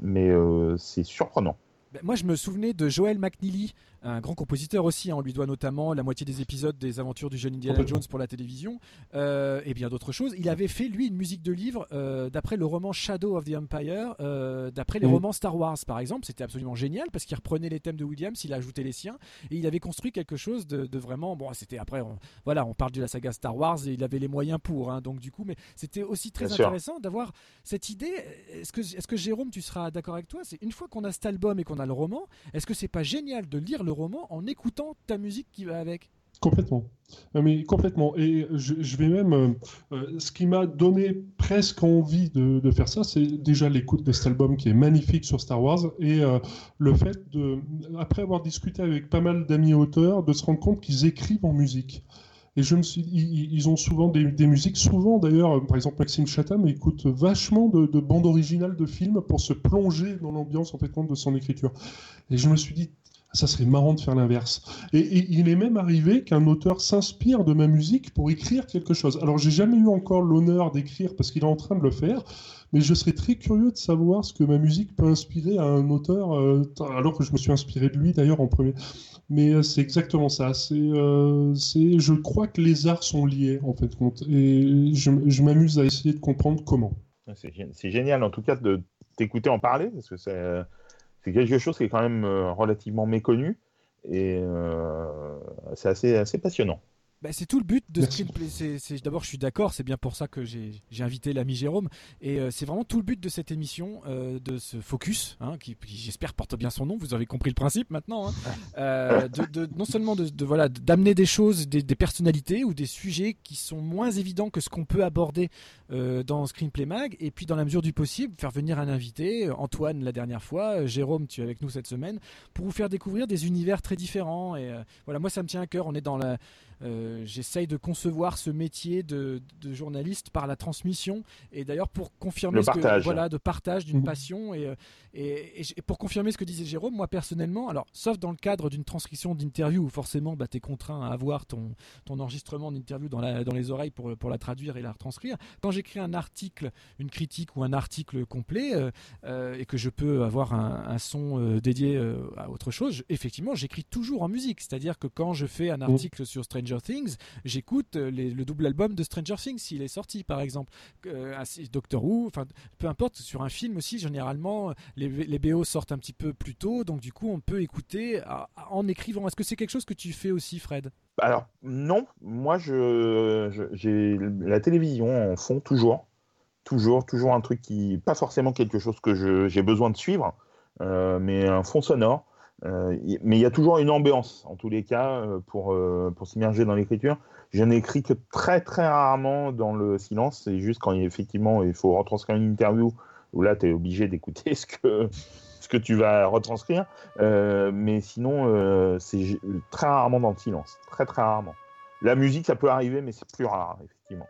mais c'est surprenant. Ben, moi, je me souvenais de Joel McNeely, un grand compositeur aussi. hein. On lui doit notamment la moitié des épisodes des aventures du jeune Indiana. Jones pour la télévision euh, et bien d'autres choses. Il avait fait, lui, une musique de livre euh, d'après le roman Shadow of the Empire, euh, d'après les Mhm. romans Star Wars, par exemple. C'était absolument génial parce qu'il reprenait les thèmes de Williams, il ajoutait les siens et il avait construit quelque chose de, de vraiment. Bon, c'était après, on, voilà, on parle de la saga Star Wars et il avait les moyens pour. hein. donc, du coup, mais c'était aussi très Bien intéressant d'avoir cette idée. Est-ce que, est-ce que Jérôme, tu seras d'accord avec toi? C'est une fois qu'on a cet album et qu'on a le roman, est-ce que c'est pas génial de lire le roman en écoutant ta musique qui va avec Complètement. Euh, Mais complètement. Et je, vais même. euh, euh, ce qui m'a donné presque envie de, faire ça, c'est déjà l'écoute de cet album qui est magnifique sur Star Wars et le fait de, après avoir discuté avec pas mal d'amis auteurs, de se rendre compte qu'ils écrivent en musique. Et je me suis, ils, ont souvent des, des musiques, souvent d'ailleurs, par exemple Maxime Chatham écoute vachement de bandes originales de films pour se plonger dans l'ambiance en fait de son écriture. Et je me suis dit, ça serait marrant de faire l'inverse. Et, il est même arrivé qu'un auteur s'inspire de ma musique pour écrire quelque chose. Alors, j'ai jamais eu encore l'honneur d'écrire parce qu'il est en train de le faire, mais je serais très curieux de savoir ce que ma musique peut inspirer à un auteur, euh, alors que je me suis inspiré de lui d'ailleurs en premier. Mais euh, c'est exactement ça. Euh, c'est, je crois que les arts sont liés en fait et je, je m'amuse à essayer de comprendre comment. C'est gé- c'est génial en tout cas de t'écouter en parler parce que c'est c'est quelque chose qui est quand même euh, relativement méconnu et euh, c'est assez, assez passionnant. Bah, c'est tout le but de. Screenplay. C'est- D'abord, je suis d'accord, c'est bien pour ça que j'ai invité l'ami Jérôme. Et euh, c'est vraiment tout le but de cette émission, euh, de ce focus, hein, qui, qui, j'espère porte bien son nom. Vous avez compris le principe maintenant. hein. (laughs) Euh, de, de- non seulement de, de- voilà d'amener des choses, des, des personnalités ou des sujets qui sont moins évidents que ce qu'on peut aborder dans Screenplay Mag, et puis dans la mesure du possible, faire venir un invité, Antoine la dernière fois, Jérôme, tu es avec nous cette semaine, pour vous faire découvrir des univers très différents. Et voilà, moi ça me tient à cœur. On est dans la euh, J'essaye de concevoir ce métier de, de journaliste par la transmission et d'ailleurs pour confirmer Le ce que- partage. voilà de partage d'une Mhm. passion et, euh, et, pour confirmer ce que disait Jérôme moi personnellement alors sauf dans le cadre d'une transcription d'interview où forcément bah, tu es contraint à avoir ton, ton enregistrement d'interview dans, la, dans les oreilles pour, pour la traduire et la retranscrire quand j'écris un article une critique ou un article complet euh, et que je peux avoir un, un son euh, dédié à autre chose, je- effectivement, j'écris toujours en musique. C'est-à-dire que quand je fais un article sur Stranger Things, j'écoute euh, le double album de Stranger Things s'il est sorti, par exemple. Euh, Doctor Who, enfin, peu importe. Sur un film aussi, généralement, les, BO sortent un petit peu plus tôt, donc du coup, on peut écouter en écrivant. Est-ce que c'est quelque chose que tu fais aussi, Fred? Alors, non, moi, je, j'ai la télévision en fond toujours. Toujours, toujours un truc qui. Pas forcément quelque chose que j'ai besoin de suivre, euh, mais un fond sonore. Euh, mais il y a toujours une ambiance, en tous les cas, euh, pour, euh, pour s'immerger dans l'écriture. Je n'écris que très, très rarement dans le silence. C'est juste quand il, effectivement il faut retranscrire une interview où là, tu es obligé d'écouter (laughs) ce que, ce que tu vas retranscrire. Mais sinon, c'est très rarement dans le silence. Très, très rarement. La musique, ça peut arriver, mais c'est plus rare, effectivement.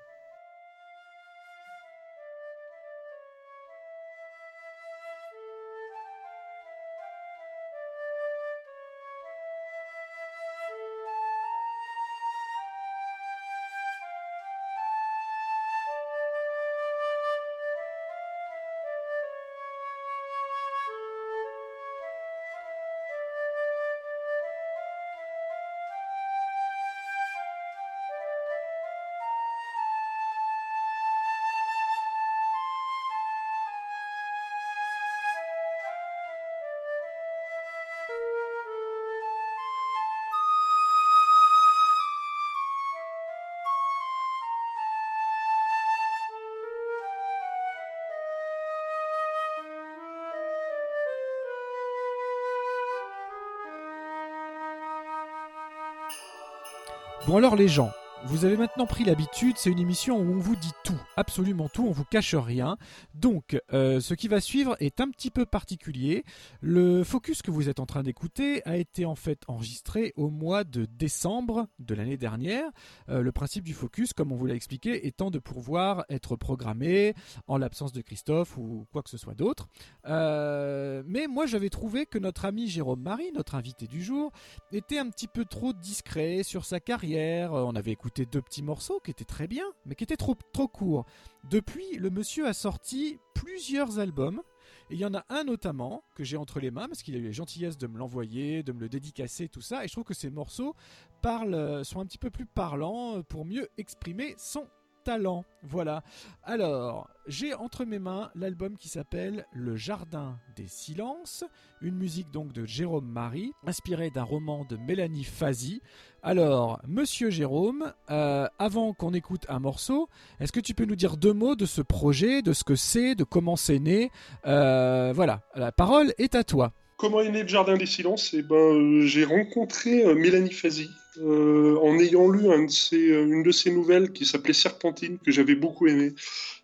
Alors les gens, vous avez maintenant pris l'habitude, c'est une émission où on vous dit tout, absolument tout, on vous cache rien. Donc euh, ce qui va suivre est un petit peu particulier. Le focus que vous êtes en train d'écouter a été en fait enregistré au mois de décembre de l'année dernière. Euh, le principe du focus, comme on vous l'a expliqué, étant de pouvoir être programmé en l'absence de Christophe ou quoi que ce soit d'autre. Euh, mais moi j'avais trouvé que notre ami Jérôme Marie, notre invité du jour, était un petit peu trop discret sur sa carrière. On avait écouté deux petits morceaux qui étaient très bien, mais qui étaient trop, trop courts. Depuis, le monsieur a sorti plusieurs albums. Et il y en a un notamment que j'ai entre les mains parce qu'il a eu la gentillesse de me l'envoyer, de me le dédicacer, tout ça. Et je trouve que ces morceaux parlent, euh, sont un petit peu plus parlants euh, pour mieux exprimer son talent. Voilà. Alors, j'ai entre mes mains l'album qui s'appelle Le Jardin des Silences, une musique donc de Jérôme Marie, inspirée d'un roman de Mélanie Fazi. Alors, monsieur Jérôme, euh, avant qu'on écoute un morceau, est-ce que tu peux nous dire deux mots de ce projet, de ce que c'est, de comment c'est né? Euh, Voilà, la parole est à toi. Comment est né le Jardin des Silences? Eh ben, euh, j'ai rencontré Mélanie Fazi euh, en ayant lu euh, une de ses nouvelles qui s'appelait Serpentine, que j'avais beaucoup aimé.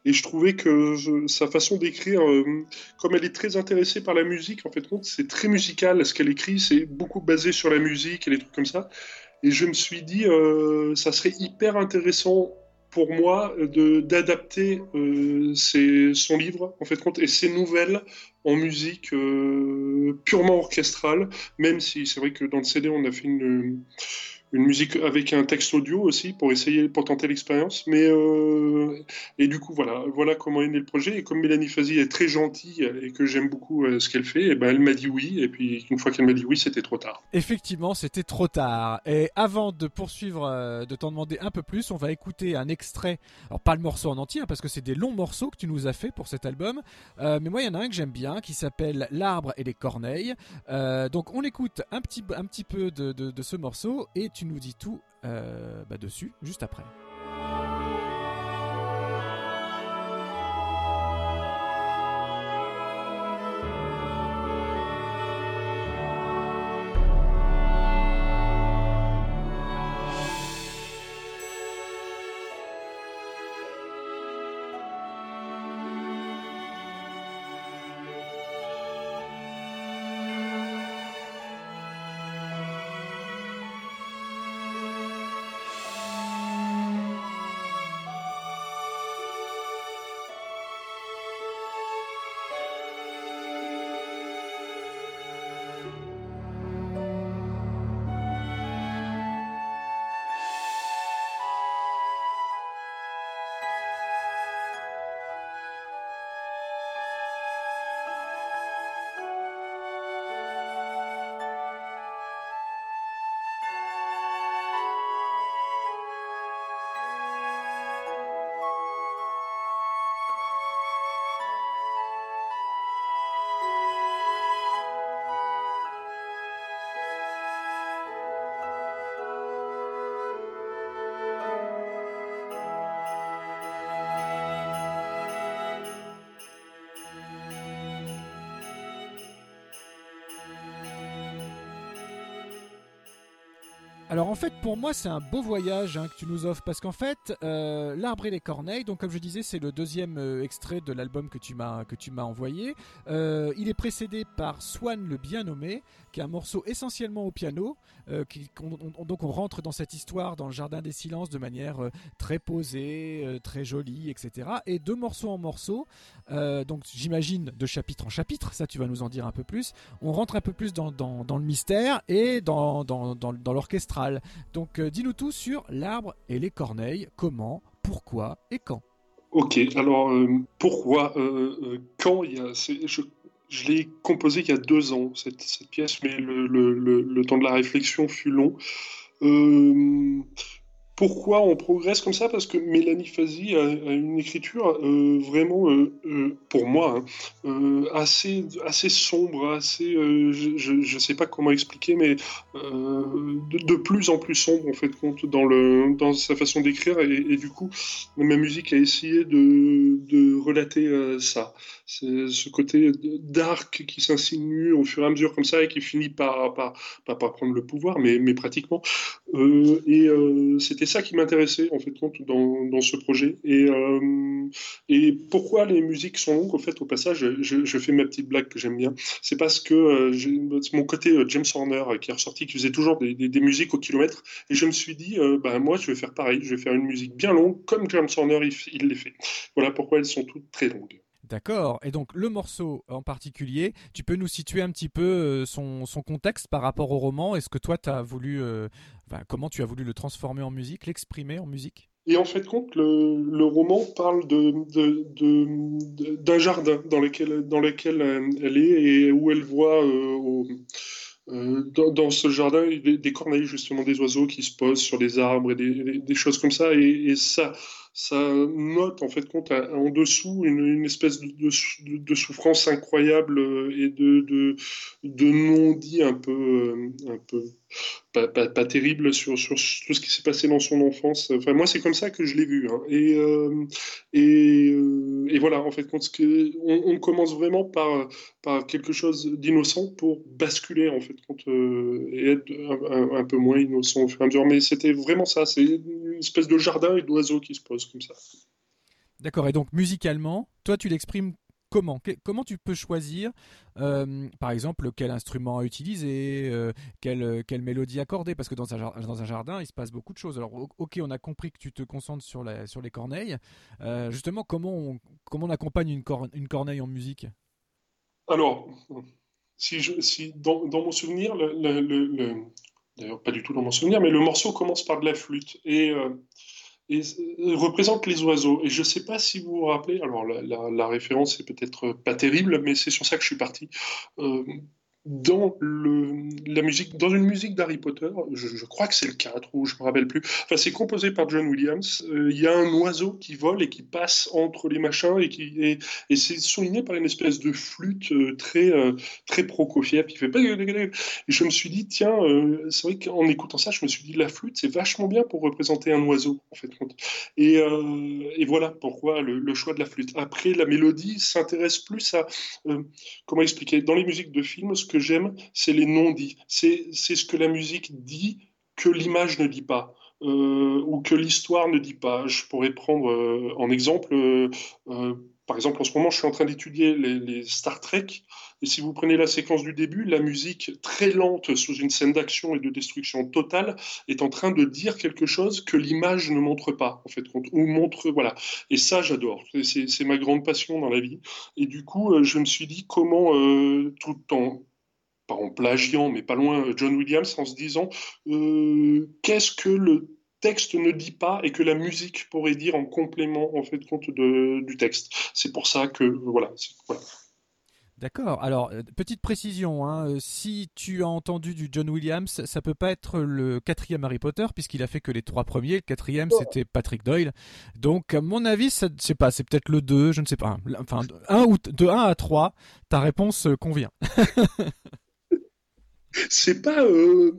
Et je trouvais que sa façon d'écrire, euh, comme elle est très intéressée par la musique, en fait, c'est très musical. Ce qu'elle écrit, c'est beaucoup basé sur la musique et les trucs comme ça. Et je me suis dit, ça serait hyper intéressant pour moi d'adapter son livre en fait et ses nouvelles en musique purement orchestrale même si c'est vrai que dans le CD on a fait une une musique avec un texte audio aussi pour essayer pour tenter l'expérience mais euh, et du coup voilà voilà comment est né le projet et comme Mélanie Fazi est très gentille et que j'aime beaucoup euh, ce qu'elle fait et ben elle m'a dit oui et puis une fois qu'elle m'a dit oui c'était trop tard Effectivement, c'était trop tard. Et avant de poursuivre, euh, de t'en demander un peu plus, on va écouter un extrait. Alors pas le morceau en entier, hein, parce que c'est des longs morceaux que tu nous as fait pour cet album. Mais moi, il y en a un que j'aime bien, qui s'appelle L'arbre et les corneilles. Donc on écoute un petit, un petit peu de, de- de ce morceau et tu nous dis tout euh, bah, dessus juste après. Alors en fait, pour moi, c'est un beau voyage hein, que tu nous offres parce qu'en fait, euh, l'arbre et les corneilles. Donc comme je disais, c'est le deuxième euh, extrait de l'album que tu m'as envoyé. Euh, il est précédé par Swan le bien nommé, qui est un morceau essentiellement au piano. Donc on rentre dans cette histoire dans le jardin des silences de manière très posée, très jolie, etc. Et deux morceaux en morceaux. donc j'imagine de chapitre en chapitre. Ça, tu vas nous en dire un peu plus. On rentre un peu plus dans, le mystère et dans dans, dans, dans donc euh, dis-nous tout sur l'arbre et les corneilles, comment, pourquoi et quand. Ok, alors euh, pourquoi, euh, quand il y a, je, l'ai composé il y a deux ans cette, pièce, mais le, le, le, temps de la réflexion fut long. Pourquoi on progresse comme ça Parce que Mélanie Fazi a, une écriture euh, vraiment, euh, euh, pour moi, hein, assez, assez sombre, assez, je ne sais pas comment expliquer, mais de, plus en plus sombre en fait compte dans, le, dans sa façon d'écrire et, du coup, ma musique a essayé de, de relater ça. C'est ce côté dark qui s'insinue au fur et à mesure comme ça et qui finit par, par, par, par prendre le pouvoir, mais, mais pratiquement. et c'était ça qui m'intéressait en fait dans, ce projet. Et, euh, et pourquoi les musiques sont longues Au fait, au passage, je, fais ma petite blague que j'aime bien. C'est parce que euh, mon côté euh, James Horner qui est ressorti, qui faisait toujours des, musiques au kilomètre. Et je me suis dit, bah, moi, je vais faire pareil. Je vais faire une musique bien longue, comme James Horner il, il les fait. Voilà pourquoi elles sont toutes très longues. D'accord. Et donc le morceau en particulier, tu peux nous situer un petit peu euh, son, contexte par rapport au roman? Est-ce que toi, tu as voulu, euh, comment tu as voulu le transformer en musique, l'exprimer en musique? Et en fait, le, roman parle d'un jardin dans lequel, lequel elle est et où elle voit euh, dans, ce jardin des, corneilles, justement, des oiseaux qui se posent sur les arbres et des, choses comme ça. et ça, ça note en fait compte en dessous une, espèce de, souffrance incroyable euh, et de, de, de non-dit un peu, euh, un peu pas, terrible sur, tout ce qui s'est passé dans son enfance. Enfin, moi, c'est comme ça que je l'ai vu. Hein. Et, euh, et, et, voilà, en fait, compte, on, commence vraiment par, quelque chose d'innocent pour basculer en fait compte, et être un, peu moins innocent au fur. Mais c'était vraiment ça, c'est une espèce de jardin et d'oiseaux qui se posent comme ça. D'accord, et donc musicalement, toi tu l'exprimes comment Comment tu peux choisir, euh, par exemple, quel instrument utiliser, euh, quelle, quelle, mélodie accorder? Parce que dans un, jardin, il se passe beaucoup de choses. Alors, ok, on a compris que tu te concentres sur, les corneilles. Euh, justement, comment on, accompagne une, corneille en musique? Alors, si, dans, mon souvenir, le, d'ailleurs pas du tout dans mon souvenir, mais le morceau commence par de la flûte. Et et euh, représente les oiseaux. Et je ne sais pas si vous vous rappelez, alors la, référence est peut-être pas terrible, mais c'est sur ça que je suis parti. Euh, dans la musique, dans une musique d'Harry Potter, je, crois que c'est le 4 ou je me rappelle plus. Enfin, c'est composé par John Williams. Euh, il y a un oiseau qui vole et qui passe entre les machins et qui et, et c'est souligné par une espèce de flûte euh, très euh, très Prokofiev qui fait. Et je me suis dit tiens, c'est vrai qu'en écoutant ça, je me suis dit la flûte c'est vachement bien pour représenter un oiseau en fait. Et, et voilà pourquoi le, le, choix de la flûte. Après, la mélodie s'intéresse plus à comment expliquer dans les musiques de films ce que j'aime, c'est les non-dits. C'est ce que la musique dit que l'image ne dit pas. Euh, ou que l'histoire ne dit pas. Je pourrais prendre euh, en exemple, euh, par exemple, en ce moment, je suis en train d'étudier les, Star Trek, et si vous prenez la séquence du début, la musique très lente sous une scène d'action et de destruction totale est en train de dire quelque chose que l'image ne montre pas, en fait, ou montre, voilà. Et ça, j'adore. C'est ma grande passion dans la vie. Et du coup, je me suis dit comment, tout en pas en plagiant, mais pas loin, John Williams, en se disant euh, qu'est-ce que le texte ne dit pas et que la musique pourrait dire en complément en fait compte de, du texte. C'est pour ça que voilà. D'accord. Alors, euh, petite précision, hein, euh, si tu as entendu du John Williams, ça peut pas être le quatrième Harry Potter puisqu'il a fait que les trois premiers. Le quatrième, c'était Patrick Doyle. Donc, à mon avis, ça, je sais pas, c'est peut-être le 2, je ne sais pas. Enfin, un ou de 1 à 3, ta réponse convient. (laughs) c'est pas euh,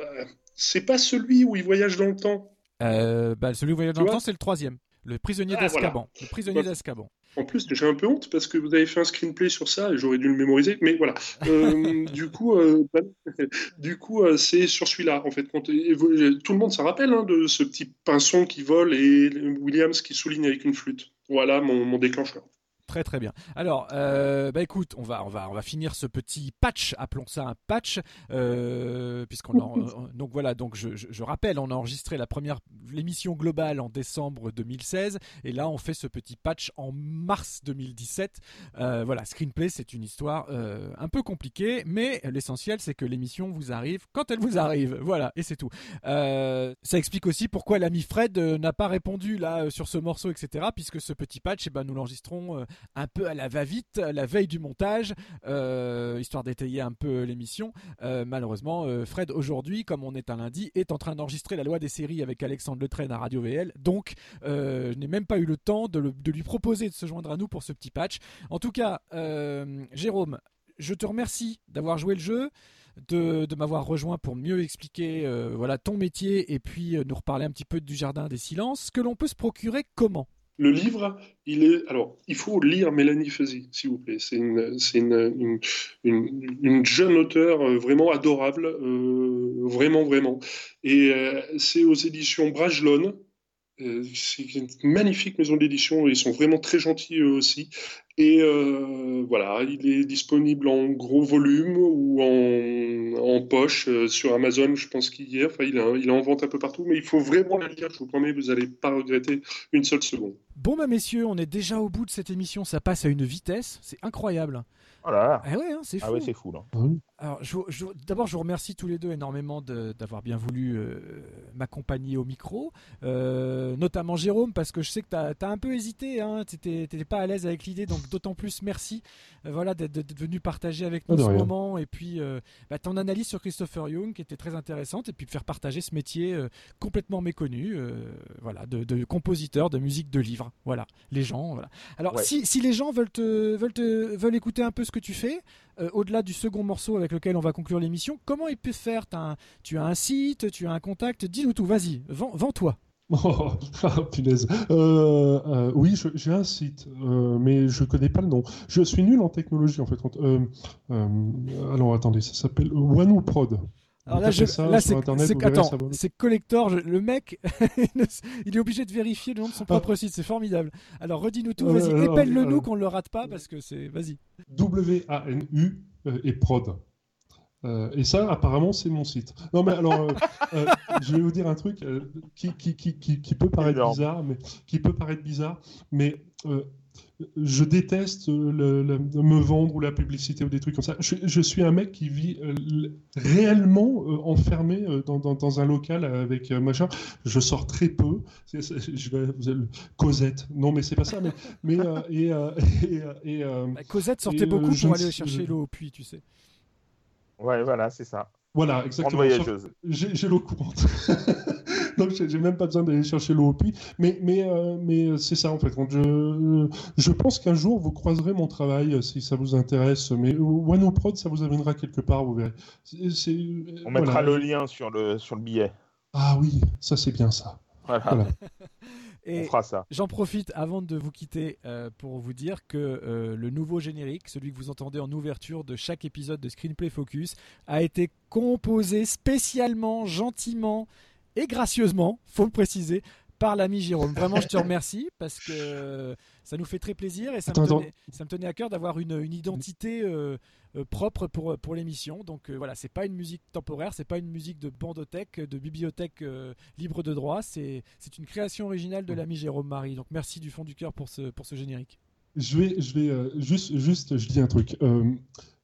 euh, c'est pas celui où il voyage dans le temps. Euh, bah, celui où il voyage dans le temps, c'est le troisième. Le prisonnier ah, d'Azkaban. Le prisonnier d'Azkaban. En plus, j'ai un peu honte parce que vous avez fait un screenplay sur ça et j'aurais dû le mémoriser. Mais voilà. (laughs) du coup, bah, (laughs) du coup, c'est sur celui-là en fait. tout le monde s'en rappelle hein, de ce petit pinson qui vole et Williams qui souligne avec une flûte. Voilà mon, mon déclencheur. Très très bien. Alors, euh, bah écoute, on va on va on va finir ce petit patch, appelons ça un patch, euh, puisqu'on (laughs) donc voilà donc je, je, rappelle, on a enregistré la première l'émission globale en décembre 2016 et là on fait ce petit patch en mars 2017. Euh, voilà, screenplay c'est une histoire euh, un peu compliquée, mais l'essentiel c'est que l'émission vous arrive quand elle vous arrive. Voilà et c'est tout. Euh, ça explique aussi pourquoi l'ami Fred n'a pas répondu là sur ce morceau etc. Puisque ce petit patch, eh ben nous l'enregistrons un peu à la va-vite, la veille du montage, euh, histoire d'étayer un peu l'émission. Euh, malheureusement, euh, Fred aujourd'hui, comme on est un lundi, est en train d'enregistrer la loi des séries avec Alexandre Letraine à Radio VL. Donc, je n'ai même pas eu le temps de, lui proposer de se joindre à nous pour ce petit patch. En tout cas, Jérôme, je te remercie d'avoir joué le jeu. De, m'avoir rejoint pour mieux expliquer voilà ton métier et puis nous reparler un petit peu du jardin des silences que l'on peut se procurer comment? Le livre, il est. Alors, il faut lire Mélanie Fuzzy, s'il vous plaît. C'est une, une, une, une, jeune auteure euh, vraiment adorable, euh, vraiment, vraiment. Et euh, c'est aux éditions Brajlon. c'est une magnifique maison d'édition. Ils sont vraiment très gentils eux aussi. Et voilà, il est disponible en gros volume ou en, en poche sur Amazon, je pense qu'hier. Enfin, il est, il est en vente un peu partout, mais il faut vraiment le lire. Je vous promets, vous n'allez pas regretter une seule seconde. Bon bah messieurs, on est déjà au bout de cette émission, ça passe à une vitesse, c'est incroyable. Oh là Ah ouais, hein, c'est ah fou. Ah c'est fou là. Alors, d'abord, je vous remercie tous les deux énormément d'avoir bien voulu euh, m'accompagner au micro, euh, notamment Jérôme, parce que je sais que tu as, un peu hésité, hein, tu n'étais pas à l'aise avec l'idée, donc d'autant plus merci euh, voilà, d'être venu partager avec nous ce moment, et puis bah, ton analyse sur Christopher Young qui était très intéressante, et puis de faire partager ce métier complètement méconnu, voilà, de, compositeur de musique de livre, voilà, les gens, voilà. Alors, si, si, les gens veulent, te, veulent, te, veulent écouter un peu ce que tu fais, euh, au-delà du second morceau avec lequel on va conclure l'émission, comment il peut faire? Tu as un site, tu as un contact, dis-nous tout, vas-y, vends-toi. (laughs) Oh, ah, punaise. Euh, euh, oui, j'ai un site, mais je connais pas le nom. Je suis nul en technologie en fait. alors attendez, ça s'appelle OneWoProd. Alors là, c'est collector. le mec, (laughs) il est obligé de vérifier le nom de son propre ah. site. C'est formidable. Alors redis-nous tout. Vas-y, épelle-le nous qu'on ne le rate pas parce que c'est. Vas-y. W A N U euh, et prod. Euh, et ça, apparemment, c'est mon site. Non, mais alors, euh, je vais vous dire un truc qui, qui, qui, qui, peut paraître bizarre, mais qui peut paraître bizarre, mais je déteste le, me vendre ou la publicité ou des trucs comme ça. Je, suis un mec qui vit euh, réellement euh, enfermé euh, dans, un local avec machin. Je sors très peu. je vais, Cosette. Non, mais c'est pas ça. Mais, mais et, (laughs) bah, Cosette sortait beaucoup pour aller chercher l'eau au puits, tu sais. Ouais, voilà, c'est ça. Voilà, exactement. J'ai j'ai l'eau courante. (laughs) Donc j'ai même pas besoin d'aller chercher l'eau au puits. Mais, mais, euh, mais c'est ça en fait. Je, je pense qu'un jour vous croiserez mon travail euh, si ça vous intéresse. Mais Wano Prod, ça vous amènera quelque part, vous verrez. On mettra le lien sur le, sur le billet. Ah oui, ça c'est bien ça. Voilà, Voilà. (laughs) on Et fera ça. j'en profite avant de vous quitter euh, pour vous dire que euh, le nouveau générique, celui que vous entendez en ouverture de chaque épisode de Screenplay Focus, a été composé spécialement, gentiment et gracieusement, faut le préciser, par l'ami Jérôme. Vraiment, je te remercie parce que ça nous fait très plaisir et ça, me, tenait, ça me tenait à cœur d'avoir une, une identité euh, euh, propre pour, pour l'émission. Donc euh, voilà, c'est pas une musique temporaire, c'est pas une musique de bandothèque, de bibliothèque euh, libre de droit, c'est c'est une création originale de l'ami Jérôme Marie. Donc merci du fond du cœur pour ce, pour ce générique. Je vais, je vais euh, juste, juste, je dis un truc.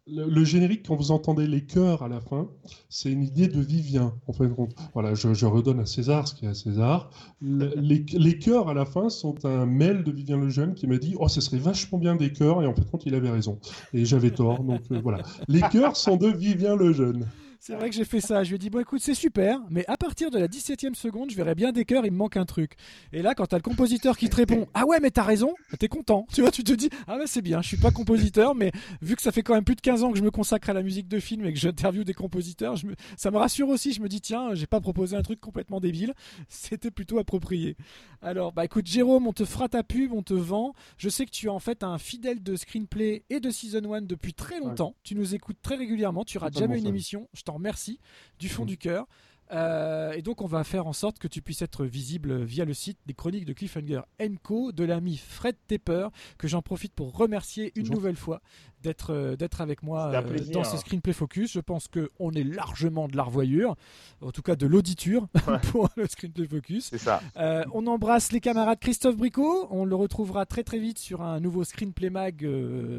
Le, le générique, quand vous entendez les chœurs à la fin, c'est une idée de Vivien. En fait, compte. voilà, je, je redonne à César ce qui est à César. Le- (laughs) les, les chœurs à la fin sont un mail de Vivien Lejeune qui m'a dit Oh, ce serait vachement bien des chœurs. Et en fait, compte, il avait raison. Et j'avais tort. Donc euh, voilà. Les chœurs sont de Vivien Lejeune. C'est vrai que j'ai fait ça. Je lui ai dit, bon, écoute, c'est super, mais à partir de la 17ème seconde, je verrai bien des cœurs, il me manque un truc. Et là, quand t'as le compositeur qui te répond, (laughs) ah ouais, mais t'as raison, t'es content. Tu vois, tu te dis, ah ouais, c'est bien, je suis pas compositeur, mais vu que ça fait quand même plus de 15 ans que je me consacre à la musique de film et que j'interviewe des compositeurs, je me- ça me rassure aussi. Je me dis, tiens, j'ai pas proposé un truc complètement débile. C'était plutôt approprié. Alors, bah écoute, Jérôme, on te fera ta pub, on te vend. Je sais que tu es en fait un fidèle de screenplay et de season 1 depuis très longtemps. Tu nous écoutes très régulièrement. Tu rates jamais une émission. Je t'en remercie du fond Mhm. du cœur. Euh, et donc on va faire en sorte que tu puisses être visible via le site des chroniques de Cliffhanger Co de l'ami Fred Tepper que j'en profite pour remercier une nouvelle fois d'être euh, d'être avec moi euh, dans ce screenplay focus. Je pense que on est largement de la revoyure, en tout cas de l'auditure (laughs) pour le screenplay focus. Ça. Euh, on embrasse les camarades Christophe Bricot. On le retrouvera très très vite sur un nouveau screenplay mag,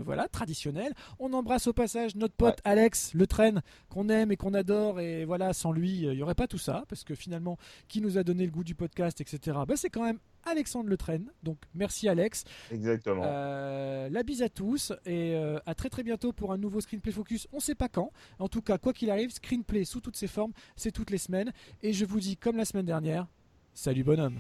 voilà, traditionnel. On embrasse au passage notre pote Alex Le Train qu'on aime et qu'on adore. Et voilà, sans lui, il y aurait pas tout ça parce que finalement, qui nous a donné le goût du podcast, etc. Bah, c'est quand même Alexandre Le Train. Donc merci Alex. Exactement. Euh, la bise à tous et euh, à très très bientôt pour un nouveau screenplay focus. On sait pas quand. En tout cas, quoi qu'il arrive, screenplay sous toutes ses formes, c'est toutes les semaines. Et je vous dis comme la semaine dernière, salut bonhomme.